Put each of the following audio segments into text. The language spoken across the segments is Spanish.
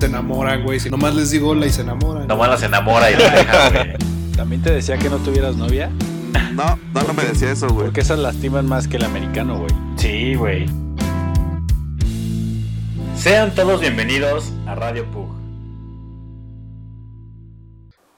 Se enamoran, güey. Si nomás les digo hola y se enamoran. Nomás las enamora y la deja, güey. ¿También te decía que no tuvieras novia? No, no, no me decía eso, güey. Porque esas lastiman más que el americano, güey. Sí, güey. Sean todos bienvenidos a Radio Pug.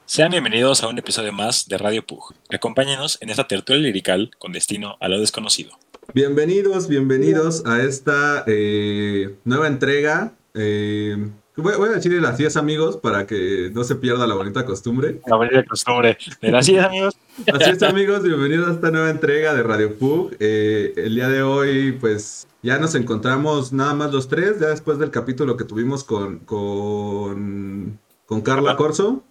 Sean bienvenidos a un episodio más de Radio Pug. Acompáñenos en esta tertulia lirical con destino a lo desconocido. Bienvenidos, bienvenidos a esta eh, nueva entrega. Eh, voy, voy a decirle así es amigos para que no se pierda la bonita costumbre. La bonita costumbre. Así es, amigos. Así es amigos, bienvenidos a esta nueva entrega de Radio Pug. Eh, el día de hoy, pues ya nos encontramos nada más los tres, ya después del capítulo que tuvimos con, con, con Carla Corso.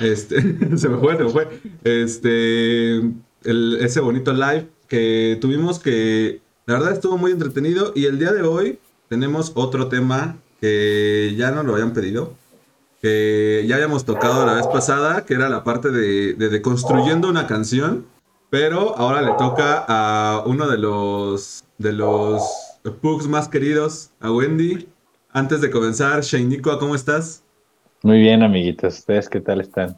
Este, se me fue, se me fue. Este, el- ese bonito live que tuvimos que la verdad estuvo muy entretenido y el día de hoy tenemos otro tema que ya nos lo habían pedido, que ya habíamos tocado la vez pasada, que era la parte de, de, de construyendo una canción, pero ahora le toca a uno de los de los pugs más queridos, a Wendy. Antes de comenzar, Shainico, ¿cómo estás? Muy bien, amiguitos. ¿Ustedes qué tal están?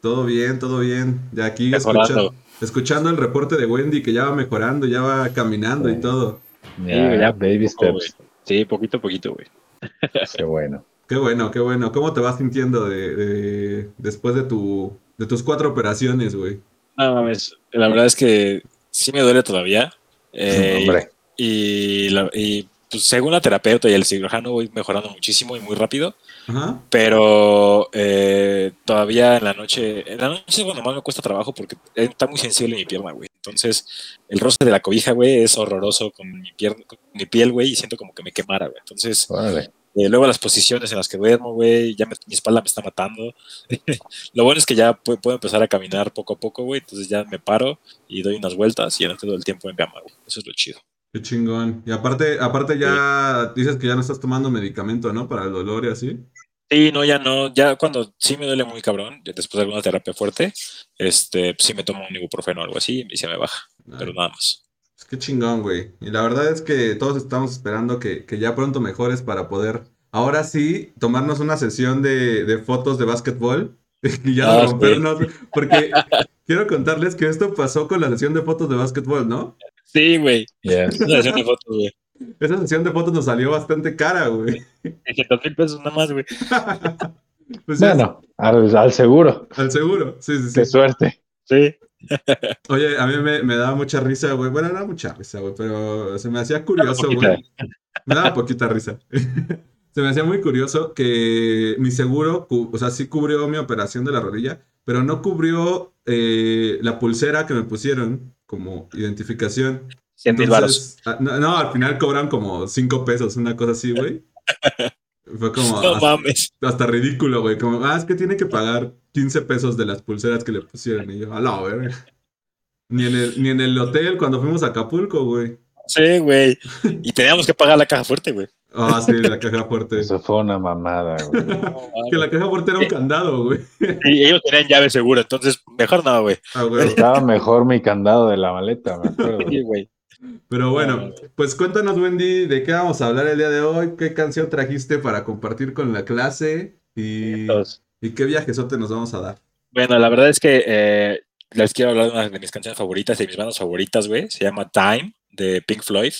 Todo bien, todo bien. Ya aquí escuchando, escuchando el reporte de Wendy que ya va mejorando, ya va caminando y todo. Ya, ya baby steps. Sí, poquito a poquito, güey. Qué bueno. Qué bueno, qué bueno. ¿Cómo te vas sintiendo de, de- después de tu de tus cuatro operaciones, güey? No mames, la verdad es que sí me duele todavía. Eh, Hombre, y, la- y, pues, según la terapeuta y el cirujano voy mejorando muchísimo y muy rápido. Ajá. Pero eh, todavía en la noche, en la noche es cuando más me cuesta trabajo porque está muy sensible mi pierna, güey. Entonces, el roce de la cobija, güey, es horroroso con mi, pier- con mi piel, güey, y siento como que me quemara, güey. Entonces, órale. eh, luego las posiciones en las que duermo, güey, ya me- mi espalda me está matando. Lo bueno es que ya pu- puedo empezar a caminar poco a poco, güey. Entonces ya me paro y doy unas vueltas y ya no todo el tiempo en cama, güey. Eso es lo chido. Qué chingón. Y aparte, aparte ya dices que ya no estás tomando medicamento, ¿no? Para el dolor y así. Sí, no, ya no, ya cuando sí me duele muy cabrón, después de alguna terapia fuerte, este, pues sí me tomo un ibuprofeno o algo así y se me baja, pero nada más. pues qué chingón, güey. Y la verdad es que todos estamos esperando que, que ya pronto mejores para poder, ahora sí, tomarnos una sesión de, de fotos de básquetbol y ya Ah, rompernos. Porque quiero contarles que esto pasó con la sesión de fotos de básquetbol, ¿no? Sí, güey. Yes. Una sesión de fotos, güey. Esa sesión de fotos nos salió bastante cara, güey. 600 mil pesos nada más, güey. Pues Bueno, al, al seguro. al seguro. Sí, sí, Qué sí. suerte. Sí. Oye, a mí me, me daba mucha risa, güey. Bueno, no mucha risa, güey, pero se me hacía curioso, poquita. güey. Me daba poquita risa. Se me hacía muy curioso que mi seguro, o sea, sí cubrió mi operación de la rodilla, pero no cubrió eh, la pulsera que me pusieron como identificación. 100 mil. Entonces, ah, no, no, al final cobran como 5 pesos, una cosa así, güey. Fue como No hasta, mames. hasta ridículo, güey. Como, ah, es que tiene que pagar 15 pesos de las pulseras que le pusieron. Y yo, a la verga. Ni en el, ni en el hotel cuando fuimos a Acapulco, güey. Sí, güey. Y teníamos que pagar la caja fuerte, güey. Ah, sí, la caja fuerte. Eso fue una mamada, güey. Que la caja fuerte era un candado, güey. Y ellos tenían llave segura, entonces mejor no, güey. Ah, güey. Estaba mejor mi candado de la maleta, me acuerdo. Sí, güey. Pero bueno, pues cuéntanos, Wendy, de qué vamos a hablar el día de hoy, qué canción trajiste para compartir con la clase y, y qué viajesote nos vamos a dar. Bueno, la verdad es que eh, les quiero hablar de una de mis canciones favoritas, de mis bandas favoritas, güey. Se llama Time, de Pink Floyd.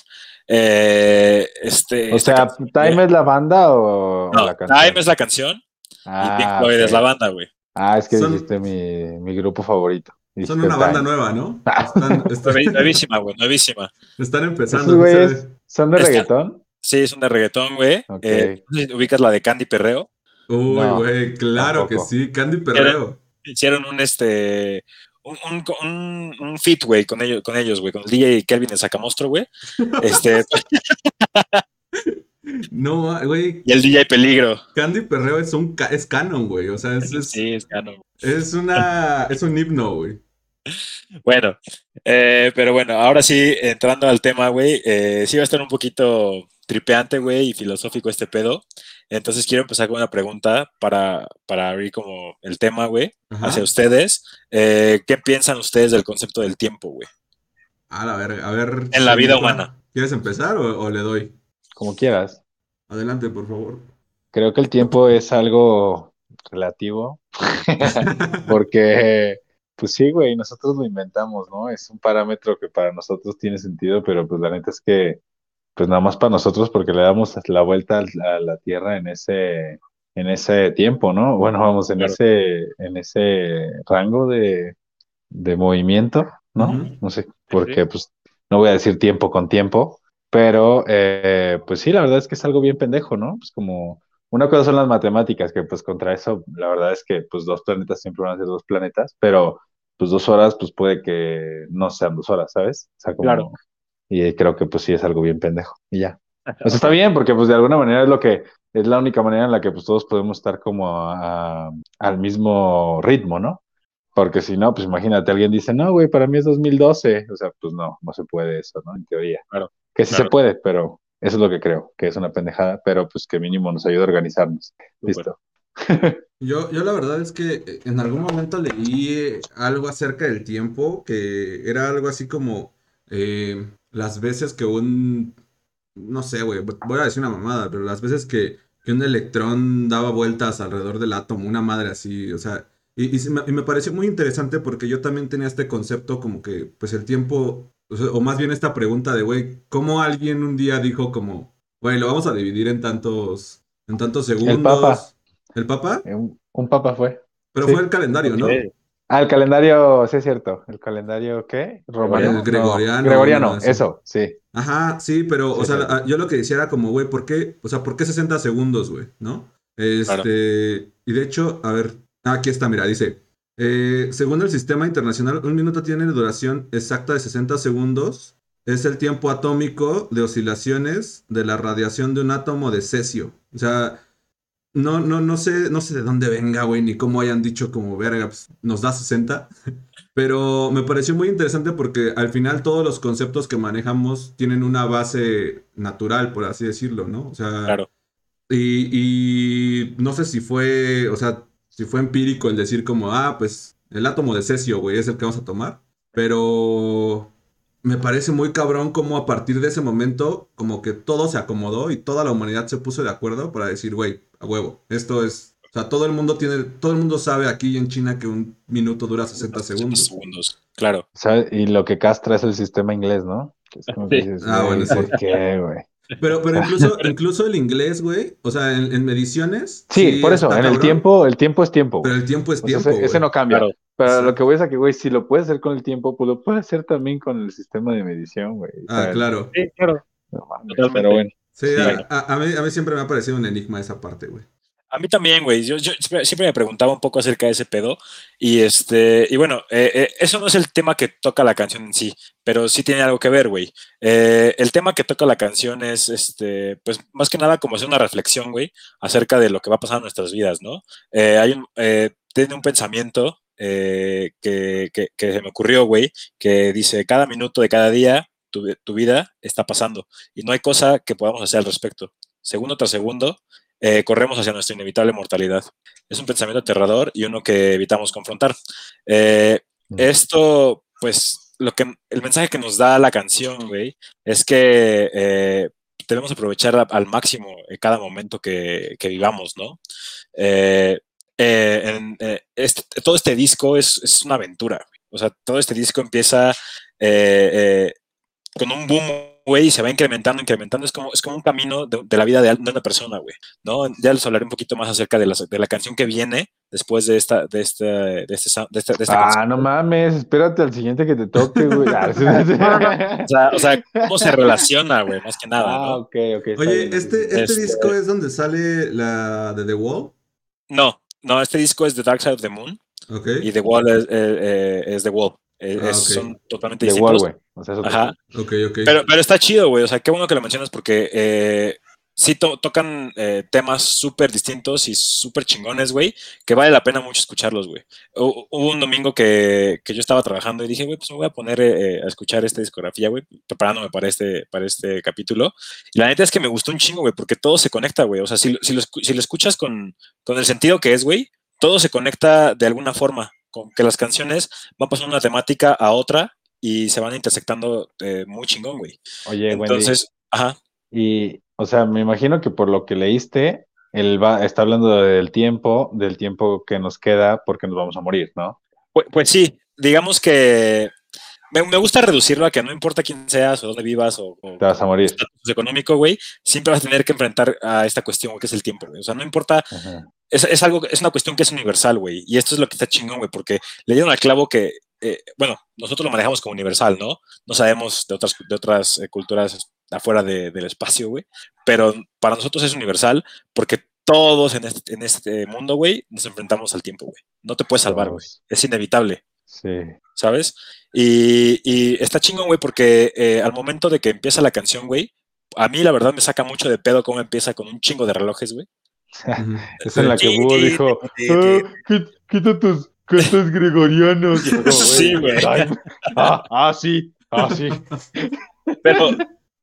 Eh, este, O sea, canción- ¿Time es la banda o, o No, la canción? Time es la canción y Pink Ah, Floyd ok. es la banda, güey. Ah, es que Son- dijiste mi, mi grupo favorito. Son una banda Time. nueva, ¿no? Están, están- Nuevi- Nuevísima, güey, nuevísima. están empezando. ¿Esos ¿no güeyes son de Está- reggaetón? Sí, son de reggaetón, güey. Eh, no sé si ubicas la de Candy Perreo. Uy, No, güey, claro tampoco. que sí. Candy Perreo. Hicieron un este un, un, un, feat, güey, con ellos, con ellos, güey, con el DJ Kelvin el Sacamostro, güey. Este, No, güey, Y el DJ Peligro. Candy Perreo es un ca- es canon, güey. O sea, es, es, Sí, es canon. es una es un himno, güey. Bueno, eh, pero bueno, ahora sí, entrando al tema, güey, eh, sí va a estar un poquito tripeante, güey, y filosófico este pedo. Entonces quiero empezar con una pregunta para, para abrir como el tema, güey, Ajá. hacia ustedes. Eh, ¿Qué piensan ustedes del concepto del tiempo, güey? A la verga, a ver. En la vida humana. ¿Quieres empezar o, o le doy? Como quieras. Adelante, por favor. Creo que el tiempo es algo relativo, porque, pues sí, güey, nosotros lo inventamos, ¿no? Es un parámetro que para nosotros tiene sentido, pero pues la neta es que, pues nada más para nosotros, porque le damos la vuelta a la Tierra en ese, en ese tiempo, ¿no? Bueno, vamos, en Claro. ese, en ese rango de, de movimiento, ¿no? No sé, porque pues no voy a decir tiempo con tiempo, pero eh, pues sí, la verdad es que es algo bien pendejo, ¿no? Pues como una cosa son las matemáticas, que pues contra eso la verdad es que pues dos planetas siempre van a ser dos planetas, pero pues dos horas pues puede que no sean dos horas, ¿sabes? O sea, como... Claro. Y creo que pues sí es algo bien pendejo. Y ya. O sea, está bien porque pues de alguna manera es lo que es la única manera en la que pues todos podemos estar como a- al mismo ritmo, ¿no? Porque si no, pues imagínate, alguien dice, no, güey, para mí es 2012. O sea, pues no, no se puede eso, ¿no? En teoría. Claro. Que sí Claro. se puede, pero eso es lo que creo, que es una pendejada, pero pues que mínimo nos ayuda a organizarnos. Listo. Yo, yo la verdad es que eh, en algún momento leí algo acerca del tiempo, que era algo así como eh, las veces que un, no sé, güey, voy a decir una mamada, pero las veces que, que un electrón daba vueltas alrededor del átomo, una madre así, o sea, y, y me, y me pareció muy interesante porque yo también tenía este concepto como que, pues el tiempo, o, sea, o más bien esta pregunta de, güey, ¿cómo alguien un día dijo como, güey, lo vamos a dividir en tantos, en tantos segundos? Papa. ¿El Papa? Un, un papa fue. Pero Sí. fue el calendario, ¿no? Ok. Ah, el calendario, sí es cierto. ¿El calendario qué? ¿Romano? El No, gregoriano, gregoriano, no, sí. eso, sí. Ajá, sí, pero, o sea, sí. yo lo que decía era como, güey, ¿por qué? O sea, ¿por qué 60 segundos, güey? ¿No? Este, y de hecho, a ver, ah, aquí está, mira, dice, eh, según el sistema internacional, un minuto tiene duración exacta de 60 segundos. Es el tiempo atómico de oscilaciones de la radiación de un átomo de cesio. O sea, no, no, no sé, no sé de dónde venga, güey, ni cómo hayan dicho como, verga, pues, nos da 60. Pero me pareció muy interesante porque al final todos los conceptos que manejamos tienen una base natural, por así decirlo, ¿no? O sea, Claro. y, y no sé si fue, o sea, si fue empírico el decir como, ah, pues el átomo de cesio, güey, es el que vamos a tomar. Pero me parece muy cabrón como a partir de ese momento, como que todo se acomodó y toda la humanidad se puso de acuerdo para decir, güey, a huevo, esto es, o sea, todo el mundo tiene, todo el mundo sabe aquí en China que un minuto dura 60 segundos. segundos. Claro. ¿Sabe? Y lo que castra es el sistema inglés, ¿no? Que es como que Sí. dices, Ah, bueno, sí. ¿por qué, güey? Pero, pero incluso, incluso el inglés, güey, o sea, en, en mediciones. Sí, por eso, en el tiempo, el tiempo es tiempo. Pero el tiempo es O sea, tiempo. ese, no cambia. Claro. Pero Sí. lo que voy es a que, güey, si lo puedes hacer con el tiempo, pues lo puedes hacer también con el sistema de medición, güey. Ah, sea, claro. Sí, claro. no mames, pero bueno. Sí, Sí. a, a- a mí, a mí siempre me ha parecido un enigma esa parte, güey. A mí también, güey. Yo, yo siempre, siempre me preguntaba un poco acerca de ese pedo. Y este, y bueno, eh, eh, eso no es el tema que toca la canción en sí, pero sí tiene algo que ver, güey. Eh, el tema que toca la canción es, este, pues más que nada como hacer una reflexión, güey, acerca de lo que va a pasar en nuestras vidas, ¿no? Eh, hay un, eh, tiene un pensamiento eh, que, que, que se me ocurrió, güey, que dice, cada minuto de cada día tu, tu vida está pasando y no hay cosa que podamos hacer al respecto. Segundo tras segundo, eh, corremos hacia nuestra inevitable mortalidad. Es un pensamiento aterrador y uno que evitamos confrontar. Eh, Mm. esto, pues, lo que el mensaje que nos da la canción, güey, es que debemos aprovechar al máximo cada momento que, que vivamos, ¿no? Eh, eh, en, eh, este- todo este disco es, es una aventura. O sea, todo este disco empieza eh, eh, con un boom, güey, y se va incrementando, incrementando. Es como, es como un camino de, de la vida de, de una persona, güey. ¿no? Ya les hablaré un poquito más acerca de la, de la canción que viene después de esta, de este, de este, de esta, de esta Ah, canción. no mames, espérate al siguiente que te toque, güey. Ah. O sea, o sea, cómo se relaciona, güey, más que nada, Ah, ¿no? ok, ok. Oye, este, este Este- disco es donde sale la de The Wall. No, no, este disco es The Dark Side of the Moon Ok. y The Wall es, eh, eh, es The Wall. Eh, Ah. Son totalmente De Wall, distintos. güey. O sea, Ajá. Ok, ok. Pero, pero está chido, güey. O sea, qué bueno que lo mencionas porque eh, sí to- tocan eh, temas súper distintos y súper chingones, güey, que vale la pena mucho escucharlos, güey. Hu- Hubo un domingo que, que yo estaba trabajando y dije, güey, pues me voy a poner eh, a escuchar esta discografía, güey, preparándome para este, para este capítulo. Y la neta es que me gustó un chingo, güey, porque todo se conecta, güey. O sea, si, lo- si, lo, si lo escuchas con, con el sentido que es, güey, todo se conecta de alguna forma, con que las canciones van pasando de una temática a otra y se van intersectando eh, muy chingón, güey. Oye, Wendy, Entonces, ajá. y, o sea, me imagino que por lo que leíste, él va, está hablando del tiempo, del tiempo que nos queda porque nos vamos a morir, ¿no? Pues, pues sí, digamos que me, me gusta reducirlo a que no importa quién seas o dónde vivas o, o Te vas a morir. estatus económico, güey, siempre vas a tener que enfrentar a esta cuestión, que es el tiempo, güey. O sea, no importa, es, es algo, es una cuestión que es universal, güey. Y esto es lo que está chingón, güey, porque le dieron al clavo que, eh, bueno, nosotros lo manejamos como universal, ¿no? No sabemos de otras, de otras eh, culturas afuera de- del espacio, güey. Pero para nosotros es universal porque todos en este, en este mundo, güey, nos enfrentamos al tiempo, güey. No te puedes salvar, güey. Es inevitable. Sí. ¿sabes? Y, y está chingón, güey, porque eh, al momento de que empieza la canción, güey, a mí la verdad me saca mucho de pedo cómo empieza con un chingo de relojes, güey. Es en la que Búho dijo, "Ah, quita tus cantos gregorianos. Como, Sí, güey. Ah, ah, sí, ah, sí. Pero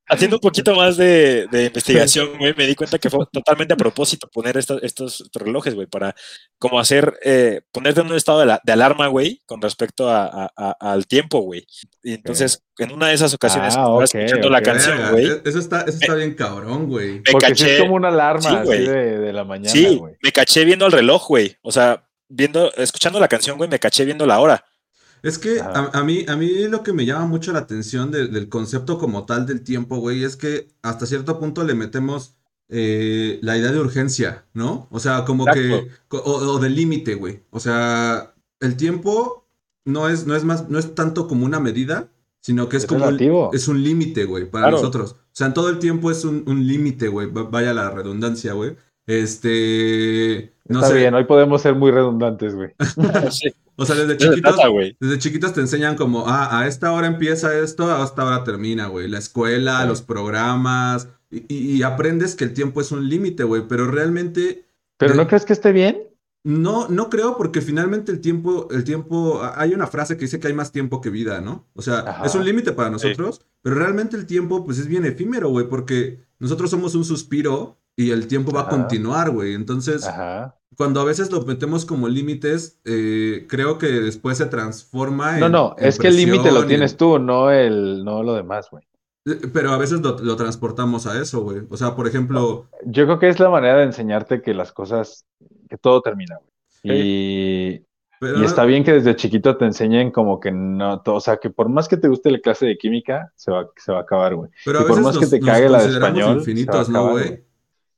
haciendo un poquito más de, de investigación, güey, me di cuenta que fue totalmente a propósito poner estos, estos relojes, güey, para como hacer, eh, ponerte en un estado de, la- de alarma, güey, con respecto a- a- a- al tiempo, güey. Y entonces, en una de esas ocasiones, Ah, estaba ok, escuchando la ok. canción, güey, Eso está, eso está bien cabrón, güey. me Porque sí caché. es como una alarma Sí, así de, de la mañana, Sí, güey. me caché viendo el reloj, güey. O sea, viendo, escuchando la canción, güey, me caché viendo la hora. Es que a, mí, a mí lo que me llama mucho la atención de- del concepto como tal del tiempo, güey, es que hasta cierto punto le metemos eh, la idea de urgencia, ¿no? O sea, como Exacto. que, o, o de límite, güey. O sea, el tiempo no es, no es más, no es tanto como una medida, sino que es, Es como un, es un límite, güey, para Claro. nosotros. O sea, en todo el tiempo es un, un límite, güey. va- Vaya la redundancia, güey. Este, no Está sé. bien, hoy podemos ser muy redundantes, güey. Sí, O sea, desde chiquitos, trata, desde chiquitos te enseñan como, ah, a esta hora empieza esto, a esta hora termina, güey. La escuela, Sí. los programas, y, y- y aprendes que el tiempo es un límite, güey, pero realmente ¿Pero de- no crees que esté bien? No, no creo porque finalmente el tiempo, el tiempo, a- hay una frase que dice que hay más tiempo que vida, ¿no? O sea, Ajá. es un límite para nosotros, pero realmente el tiempo pues es bien efímero, güey, porque nosotros somos un suspiro y el tiempo va a continuar, güey. Entonces, Ajá. cuando a veces lo metemos como límites, eh, creo que después se transforma en... No, no, en es que el límite lo en- tienes tú, no el, no lo demás, güey. Eh, Pero a veces lo, lo transportamos a eso, güey. O sea, por ejemplo, Yo creo que es la manera de enseñarte que las cosas, que todo termina, güey. Y, pero y está bien que desde chiquito te enseñen como que no, to- o sea, que por más que te guste la clase de química, se va, se va a acabar, güey. pero y a por más que te cague la de español, infinitos, se va a ¿no, acabar, güey?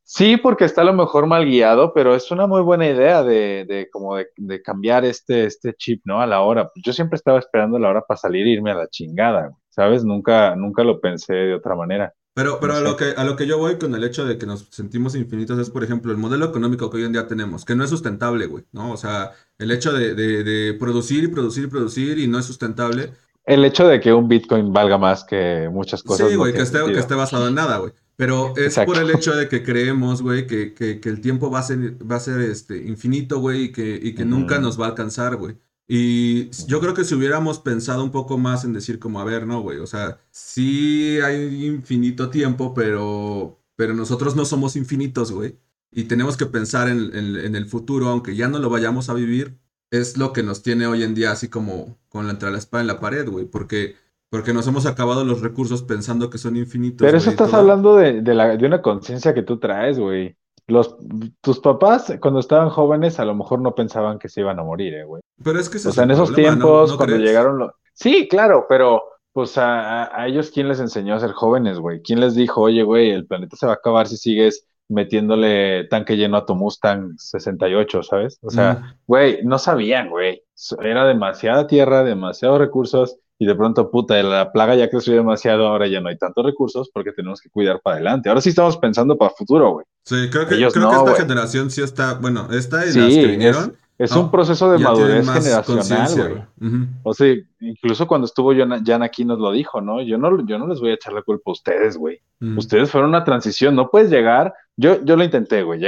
Sí, porque está a lo mejor mal guiado, pero es una muy buena idea de, de como de, de cambiar este, este chip, ¿no? A la hora. Yo siempre estaba esperando la hora para salir e irme a la chingada, ¿sabes? Nunca, nunca lo pensé de otra manera. Pero, pero No a lo que, a lo que yo voy con el hecho de que nos sentimos infinitos es, por ejemplo, el modelo económico que hoy en día tenemos, que no es sustentable, güey, ¿no? O sea, el hecho de, de- de producir y producir y producir y no es sustentable. El hecho de que un Bitcoin valga más que muchas cosas. Sí, no güey, que tiene esté, que esté basado en nada, güey. Pero es Exacto. por el hecho de que creemos, güey, que, que- que el tiempo va a ser, va a ser este, infinito, güey, y que, y que nunca nos va a alcanzar, güey. Y yo creo que si hubiéramos pensado un poco más en decir como, a ver, no, güey, o sea, sí hay infinito tiempo, pero, pero nosotros no somos infinitos, güey. Y tenemos que pensar en, en- en el futuro, aunque ya no lo vayamos a vivir, es lo que nos tiene hoy en día así como con la, entre la espada en la pared, güey, porque, porque nos hemos acabado los recursos pensando que son infinitos. Pero eso estás todo. hablando de, de, la, de una conciencia que tú traes, güey. Los, tus papás, cuando estaban jóvenes, a lo mejor no pensaban que se iban a morir, eh, güey. Pero es que ese O es sea, en esos problema, ¿no? tiempos, ¿No cuando crees? llegaron los... Sí, claro, pero pues a, a- ellos, ¿quién les enseñó a ser jóvenes, güey? ¿Quién les dijo, oye, güey, el planeta se va a acabar si sigues metiéndole tanque lleno a tu Mustang 68, ¿sabes? O sea, Mm. güey, no sabían, güey. Era demasiada tierra, demasiados recursos, y de pronto, puta, la plaga ya creció demasiado, ahora ya no hay tantos recursos porque tenemos que cuidar para adelante. Ahora sí estamos pensando para el futuro, güey. Sí, creo que, Ellos creo no, que esta güey. generación sí está, bueno, esta y Sí, las que vinieron. Es No, un proceso de madurez generacional, güey. O sea, incluso cuando estuvo Jan, Jan aquí nos lo dijo, ¿no? Yo no, yo no les voy a echar la culpa a ustedes, güey. Ustedes fueron una transición, no puedes llegar, yo, yo lo intenté, güey.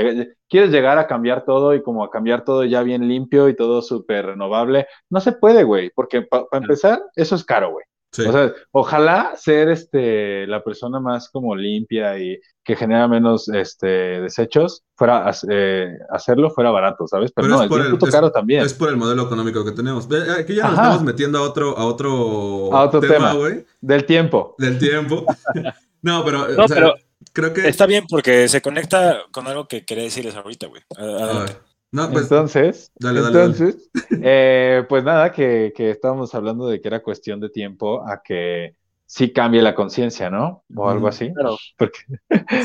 Quieres llegar a cambiar todo y como a cambiar todo ya bien limpio y todo súper renovable. No se puede, güey, porque para empezar, eso es caro, güey. Sí. O sea, ojalá ser este la persona más como limpia y que genera menos este desechos, fuera eh, hacerlo fuera barato, ¿sabes? Pero, Pero no, es por el- puto es- caro también. Es por el modelo económico que tenemos. Aquí ya nos Ajá. estamos metiendo a otro, a otro, A otro tema. güey, Del tiempo. del tiempo. no, pero, No, o sea, pero creo que... está bien porque se conecta con algo que quería decirles ahorita, güey. A ver. No, pues, entonces, dale, dale, dale. entonces eh, pues nada, que, que estábamos hablando de que era cuestión de tiempo a que sí cambie la conciencia, ¿no? O algo así. Claro. Porque,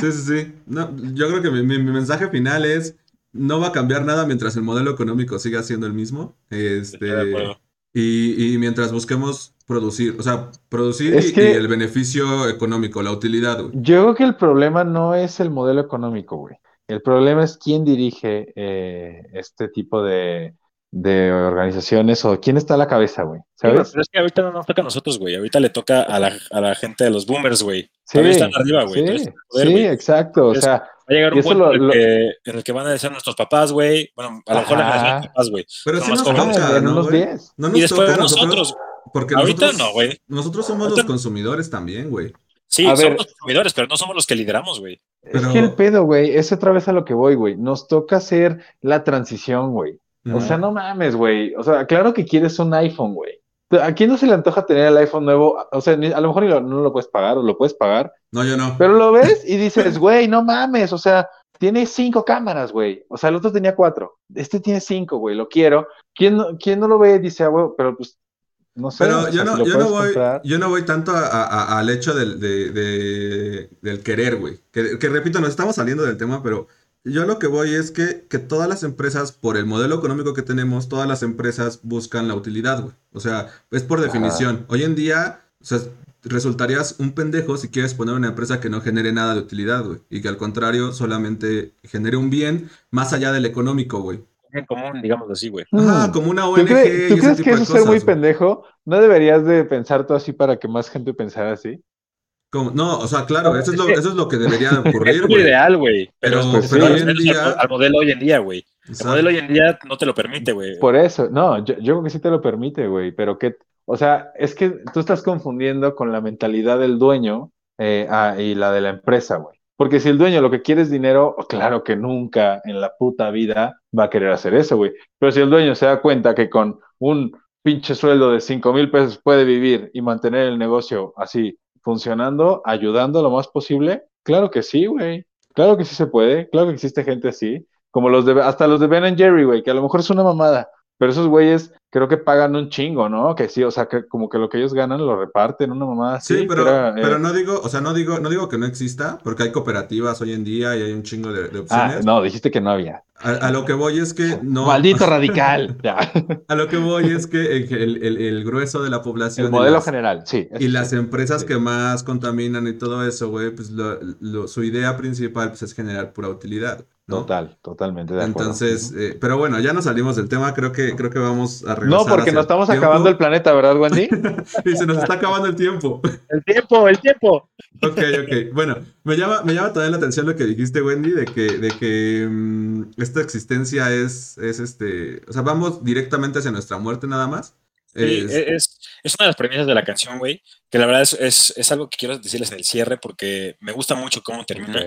Sí, sí, sí. No, yo creo que mi, mi- mi mensaje final es, no va a cambiar nada mientras el modelo económico siga siendo el mismo. Este, acuerdo. y, y mientras busquemos producir, o sea, producir y, que- y el beneficio económico, la utilidad, güey. yo creo que el problema no es el modelo económico, güey. El problema es quién dirige eh, este tipo de, de organizaciones o quién está a la cabeza, güey. Sí, ¿Sabes? pero es que ahorita no nos toca a nosotros, güey. Ahorita le toca a la, a la gente de los boomers, güey. Sí, Todavía están arriba, güey. Sí, poder, sí, güey. exacto. O sea, Va a llegar un punto lo- en, el lo- que, en el que van a ser nuestros papás, güey. Bueno, a lo mejor Ajá. generación de papás, güey. Pero sí nos toca, ¿no, unos güey? 10. No nos Y después toca a nosotros. Porque Ahorita nosotros, no, güey. Nosotros somos Ahorita- los consumidores también, güey. Sí, A somos ver. los consumidores, pero no somos los que lideramos, güey. Es Pero- que el pedo, güey, es otra vez a lo que voy, güey. Nos toca hacer la transición, güey. O sea, no mames, güey. O sea, claro que quieres un iPhone, güey. ¿A quién no se le antoja tener el iPhone nuevo? O sea, ni- a lo mejor ni lo- no lo puedes pagar o lo puedes pagar, No, yo no. pero lo ves y dices, güey, no mames. O sea, tiene cinco cámaras, güey. O sea, el otro tenía cuatro. Este tiene cinco, güey. Lo quiero. ¿Quién no, quién no lo ve y dice, ah, güey, pero pues, no sé. Pero o sea, yo no, si yo no voy, comprar. yo no voy tanto a- a- a- al hecho del, de- de- del querer, güey. Que, que repito, nos estamos saliendo del tema, pero yo lo que voy es que, que todas las empresas, por el modelo económico que tenemos, todas las empresas buscan la utilidad, güey. O sea, es por definición. Hoy en día, o sea, resultarías un pendejo si quieres poner una empresa que no genere nada de utilidad, güey. Y que al contrario, solamente genere un bien más allá del económico, güey. En común, digamos así, güey. Ajá, Mm. como una ¿Tú, ONG cre- y tú ese crees tipo que eso es ser muy pendejo? ¿No deberías de pensar tú así para que más gente pensara así? Como- no, o sea, claro, eso es lo, eso es lo que debería Es ocurrir, güey. ideal, güey. Pero, Pero- pues, pero sí, hoy en menos día- al, al modelo hoy en día, güey. El modelo hoy en día no te lo permite, güey. Por eso, no, yo, yo creo que sí te lo permite, güey, pero que, o sea, es que tú estás confundiendo con la mentalidad del dueño eh, ah, y la de la empresa, güey. Porque si el dueño lo que quiere es dinero, claro que nunca en la puta vida va a querer hacer eso, güey. Pero si el dueño se da cuenta que con un pinche sueldo de cinco mil pesos puede vivir y mantener el negocio así funcionando, ayudando lo más posible, claro que sí, güey. Claro que sí se puede, claro que existe gente así. Como los de, hasta los de Ben Jerry, güey, que a lo mejor es una mamada, pero esos güeyes creo que pagan un chingo, ¿no? Que sí, o sea, que como que lo que ellos ganan lo reparten, una mamada así. Sí, pero, eh, pero no digo, o sea, no digo, no digo que no exista, porque hay cooperativas hoy en día y hay un chingo de, de Ah, opciones. no, dijiste que no había. A, a lo que voy es que no. Maldito radical. A lo que voy es que el, el- grueso de la población. El modelo las- general, sí. Y las empresas Sí. que más contaminan y todo eso, güey, pues lo- lo- su idea principal pues, es generar pura utilidad, ¿no? Total, totalmente de acuerdo. Entonces, eh, pero bueno, ya nos salimos del tema, creo que, creo que vamos a regresar No, porque nos estamos tiempo. acabando el planeta, ¿verdad, Wendy? Y se nos está acabando el tiempo. El tiempo, el tiempo. Ok, ok. Bueno, me llama, me llama también la atención lo que dijiste, Wendy, de que, de que mm, esta existencia es, es este, o sea, vamos directamente hacia nuestra muerte nada más. Sí, Es- es, es una de las premisas de la canción, güey. Que la verdad es, es, es algo que quiero decirles en el cierre porque me gusta mucho cómo termina.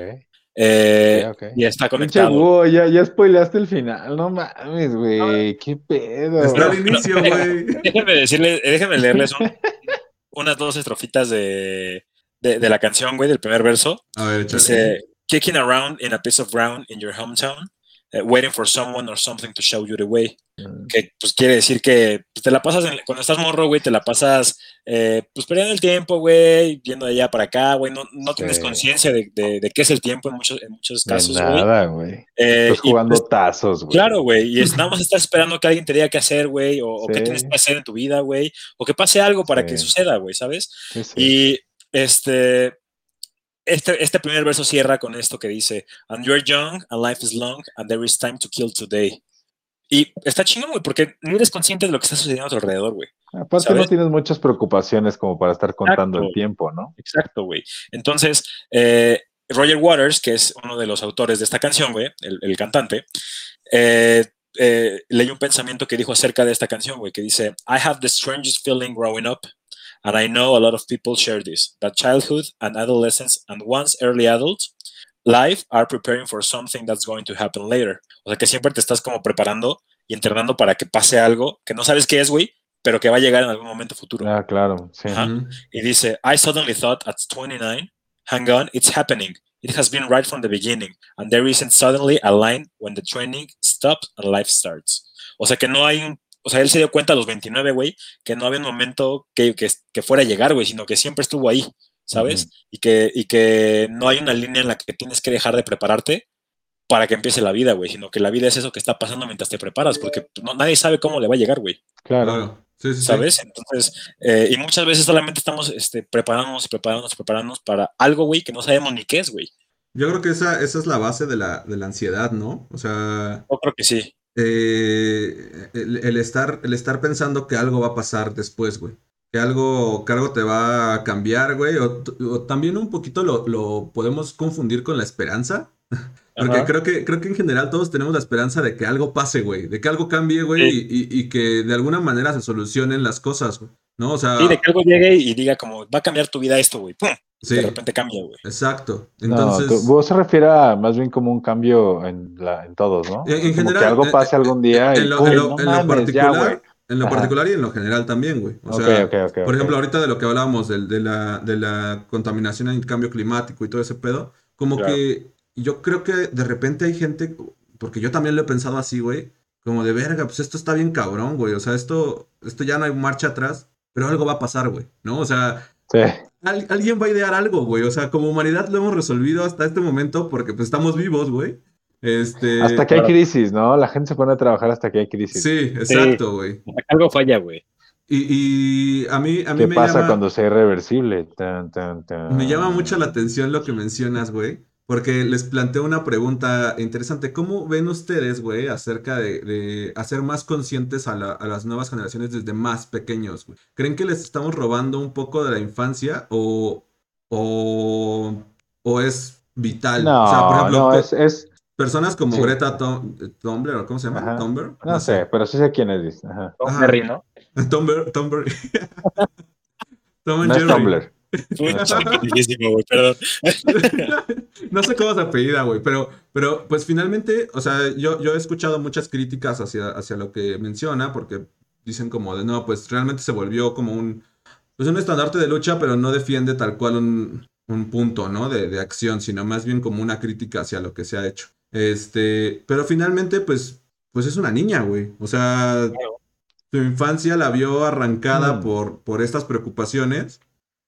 Eh. Y está Pinche conectado. búho, ya, ya spoileaste el final, no mames, güey, qué pedo. está al inicio, güey. Déjenme decirles, déjenme leerles un- unas dos estrofitas de, de, de la canción, güey, del primer verso. A ver. Dice, kicking around in a piece of ground in your hometown, eh, waiting for someone or something to show you the way. Mm. Que pues quiere decir que pues, te la pasas, en- cuando estás morro, güey, te la pasas eh, pues perdiendo el tiempo, güey, yendo de allá para acá, güey, no, no tienes Sí. conciencia de, de, de qué es el tiempo en muchos, en muchos casos, güey. nada, güey. Eh, Estás y, jugando pues, tazos, güey. Claro, güey, y es, nada más estás esperando que alguien te diga qué hacer, güey, o, o qué Sí. tienes que hacer en tu vida, güey, o que pase algo para que Sí. suceda, güey, ¿sabes? Sí, sí. Y este, este, este primer verso cierra con esto que dice, And you're young, and life is long, and there is time to kill today. Y está chingón, güey, porque no eres consciente de lo que está sucediendo a tu alrededor, güey. Aparte ¿Sabes? no tienes muchas preocupaciones como para estar contando Exacto. el tiempo, ¿no? Exacto, güey. Entonces, eh, Roger Waters, que es uno de los autores de esta canción, güey, el, el cantante, eh, eh, leí un pensamiento que dijo acerca de esta canción, güey, que dice, I have the strangest feeling growing up, and I know a lot of people share this, that childhood and adolescence and once early adult life are preparing for something that's going to happen later. O sea, que siempre te estás como preparando y entrenando para que pase algo que no sabes qué es, güey, pero que va a llegar en algún momento futuro. Ah, claro, sí. Ajá. Ujú. Y dice, I suddenly thought at 29, hang on, it's happening. It has been right from the beginning, and there isn't suddenly a line when the training stops and life starts. O sea que no hay un, o sea, él se dio cuenta a los 29, güey, que no había un momento que, que, que fuera a llegar, güey, sino que siempre estuvo ahí, ¿sabes? y, que, y que no hay una línea en la que tienes que dejar de prepararte para que empiece la vida, güey, sino que la vida es eso que está pasando mientras te preparas, porque no, nadie sabe cómo le va a llegar, güey. Claro. Sí, sí, sí. ¿sabes? Entonces, eh, y muchas veces solamente estamos este, preparándonos, preparándonos, preparándonos para algo, güey, que no sabemos ni qué es, güey. Yo creo que esa, esa es la base de la, de la ansiedad, ¿no? O sea, Yo creo que sí. Eh, el, el estar, el estar pensando que algo va a pasar después, güey. Que algo, que algo te va a cambiar, güey. O, también un poquito lo, lo podemos confundir con la esperanza. Porque Ajá. creo que, creo que en general todos tenemos la esperanza de que algo pase, güey. De que algo cambie, güey. Sí. Y, y- y que de alguna manera se solucionen las cosas, güey. ¿No? O sea, Sí, de que algo llegue y diga como, va a cambiar tu vida esto, güey. Sí, De repente cambia, güey. exacto. Entonces, vos se refiere a más bien como un cambio en, la, en todos, ¿no? En- en como general, que algo eh, pase eh, algún día en y lo, en lo- no en lo mames, ya, güey. particular, en lo Ajá. particular y en lo general también, güey. O sea, por ejemplo, ahorita de lo que hablábamos del- de, la, de la contaminación el cambio climático y todo ese pedo, como Claro. que yo creo que de repente hay gente, porque yo también lo he pensado así, güey, como de verga, pues esto está bien cabrón, güey. O sea, esto, esto ya no hay marcha atrás, pero algo va a pasar, güey, ¿no? O sea, Sí. al- alguien va a idear algo, güey. O sea, como humanidad lo hemos resolvido hasta este momento porque pues estamos vivos, güey. Este... Hasta que hay crisis, ¿no? La gente se pone a trabajar hasta que hay crisis. Sí, exacto, güey. Algo falla, güey. Y, y a mí, a mí ¿Qué me pasa llama, cuando sea irreversible? Tan, tan, tan. me llama mucho la atención lo que mencionas, güey. Porque les planteo una pregunta interesante. ¿Cómo ven ustedes, güey, acerca de, de hacer más conscientes a, la- a las nuevas generaciones desde más pequeños, güey? ¿Creen que les estamos robando un poco de la infancia o, o, o es vital? No, o sea, por ejemplo, no, es, es, personas como sí. Greta Thunberg, ¿o ¿cómo se llama? Thunberg. no sé, pero sí sé quién es. Ajá. Ajá. Berry, ¿no? Thunberg, Thunberg. Tom and No es Jerry. Tumblr. Muchísimo, güey, perdón. no sé cómo se apellida, güey, pero, pero pues finalmente, o sea, yo, yo he escuchado muchas críticas hacia, hacia lo que menciona, porque dicen como de, no, pues realmente se volvió como un, pues un estandarte de lucha, pero no defiende tal cual un, un punto, ¿no? De, de acción, sino más bien como una crítica hacia lo que se ha hecho. Este, pero finalmente, pues, pues es una niña, güey. O sea, su infancia la vio arrancada Mm. por, por estas preocupaciones.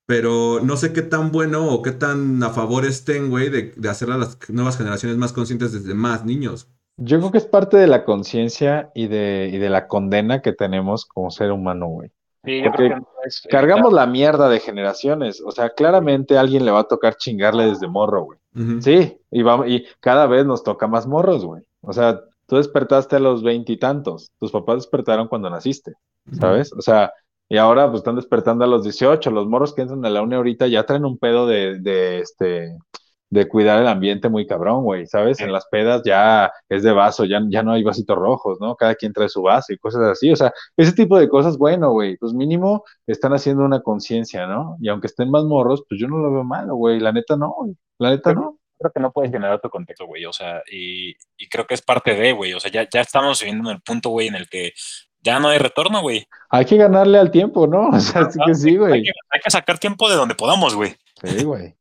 Pero no sé qué tan bueno o qué tan a favor estén, güey, de, de hacer a las nuevas generaciones más conscientes desde más niños. Yo creo que es parte de la conciencia y de, y de la condena que tenemos como ser humano, güey. Sí, Porque no es. Cargamos la mierda de generaciones. O sea, claramente a alguien le va a tocar chingarle desde morro, güey. Sí, y, vamos, y cada vez nos toca más morros, güey. O sea, tú despertaste a los veintitantos, tus papás despertaron cuando naciste, ¿sabes? O sea, y ahora pues están despertando a los 18, los morros que entran a la uni ahorita ya traen un pedo de, de este, de cuidar el ambiente muy cabrón, güey, ¿sabes? En las pedas ya es de vaso, ya, ya no hay vasitos rojos, ¿no? Cada quien trae su vaso y cosas así, o sea, ese tipo de cosas, bueno, güey, pues mínimo están haciendo una conciencia, ¿no? Y aunque estén más morros, pues yo no lo veo malo, güey, la neta no, güey, la neta no. creo que no puedes generar tu contexto, güey. O sea, y, y creo que es parte de, güey. O sea, ya, ya estamos viviendo en el punto, güey, en el que ya no hay retorno, güey. Hay que ganarle al tiempo, ¿no? O sea, sí que sí, Hay güey. que, hay que sacar tiempo de donde podamos, güey. Sí, güey.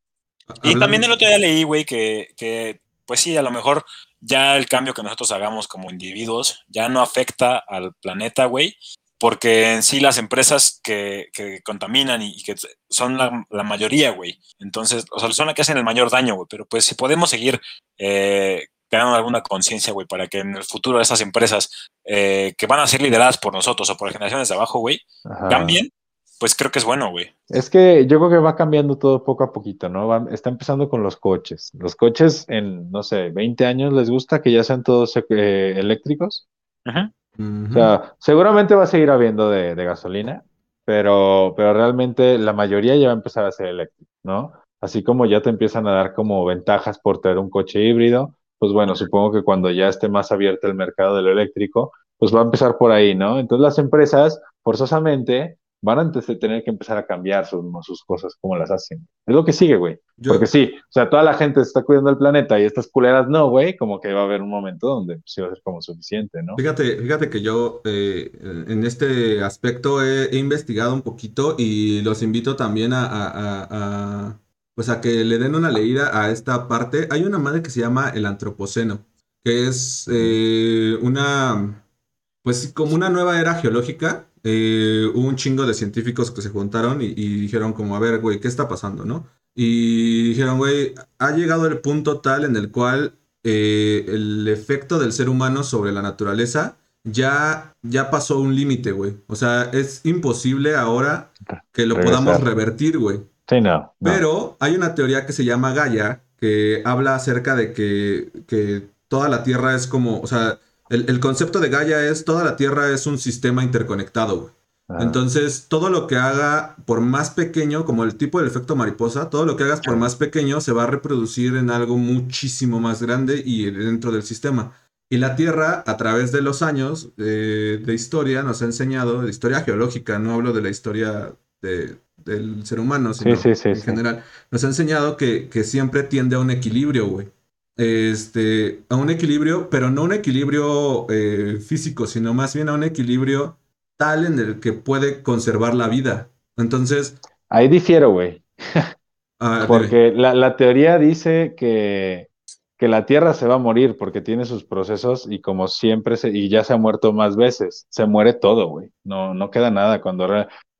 Y también el otro día leí, güey, que, que, pues sí, a lo mejor ya el cambio que nosotros hagamos como individuos ya no afecta al planeta, güey, porque en sí las empresas que, que contaminan y, y que son la, la mayoría, güey. Entonces, o sea, son las que hacen el mayor daño, güey. Pero pues si podemos seguir eh, creando alguna conciencia, güey, para que en el futuro esas empresas eh, que van a ser lideradas por nosotros o por generaciones de abajo, güey, Ajá. cambien, pues creo que es bueno, güey. Es que yo creo que va cambiando todo poco a poquito, ¿no? Va- está empezando con los coches. Los coches en, no sé, 20 años les gusta que ya sean todos eh, eléctricos. Ujú. O sea, seguramente va a seguir habiendo de, de gasolina, pero, pero realmente la mayoría ya va a empezar a ser eléctrico, ¿no? Así como ya te empiezan a dar como ventajas por tener un coche híbrido, pues bueno, supongo que cuando ya esté más abierto el mercado de lo eléctrico, pues va a empezar por ahí, ¿no? Entonces las empresas, forzosamente, van a antes de tener que empezar a cambiar sus, sus cosas, como las hacen. Es lo que sigue, güey. Yo- Porque sí, o sea, toda la gente se está cuidando el planeta y estas culeras no, güey, como que va a haber un momento donde sí va a ser como suficiente, ¿no? Fíjate, fíjate que yo eh, en este aspecto he, he investigado un poquito y los invito también a, a- a- a, pues a que le den una leída a esta parte. Hay una madre que se llama el antropoceno, que es eh, una, pues como una nueva era geológica. Eh, hubo un chingo de científicos que se juntaron y, y dijeron como, a ver, güey, ¿qué está pasando, no? Y dijeron, güey, ha llegado el punto tal en el cual eh, el efecto del ser humano sobre la naturaleza ya, ya pasó un límite, güey. O sea, es imposible ahora que lo Regresar. podamos revertir, güey. Sí, no. no. Pero hay una teoría que se llama Gaia, que habla acerca de que, que toda la Tierra es como, o sea, el, el concepto de Gaia es toda la Tierra es un sistema interconectado, güey. Ah, Entonces, todo lo que haga, por más pequeño, como el tipo del efecto mariposa, todo lo que hagas por más pequeño se va a reproducir en algo muchísimo más grande y dentro del sistema. Y la Tierra, a través de los años eh, de historia, nos ha enseñado, de historia geológica, no hablo de la historia de- del ser humano, sino sí, sí, en general, nos ha enseñado que, que siempre tiende a un equilibrio, güey. Este, a un equilibrio, pero no un equilibrio eh, físico, sino más bien a un equilibrio tal en el que puede conservar la vida. Entonces, Ahí difiero, güey. ah. Porque la, la teoría dice que, que la Tierra se va a morir porque tiene sus procesos y como siempre, se, y ya se ha muerto más veces, se muere todo, güey. No, no queda nada. Cuando,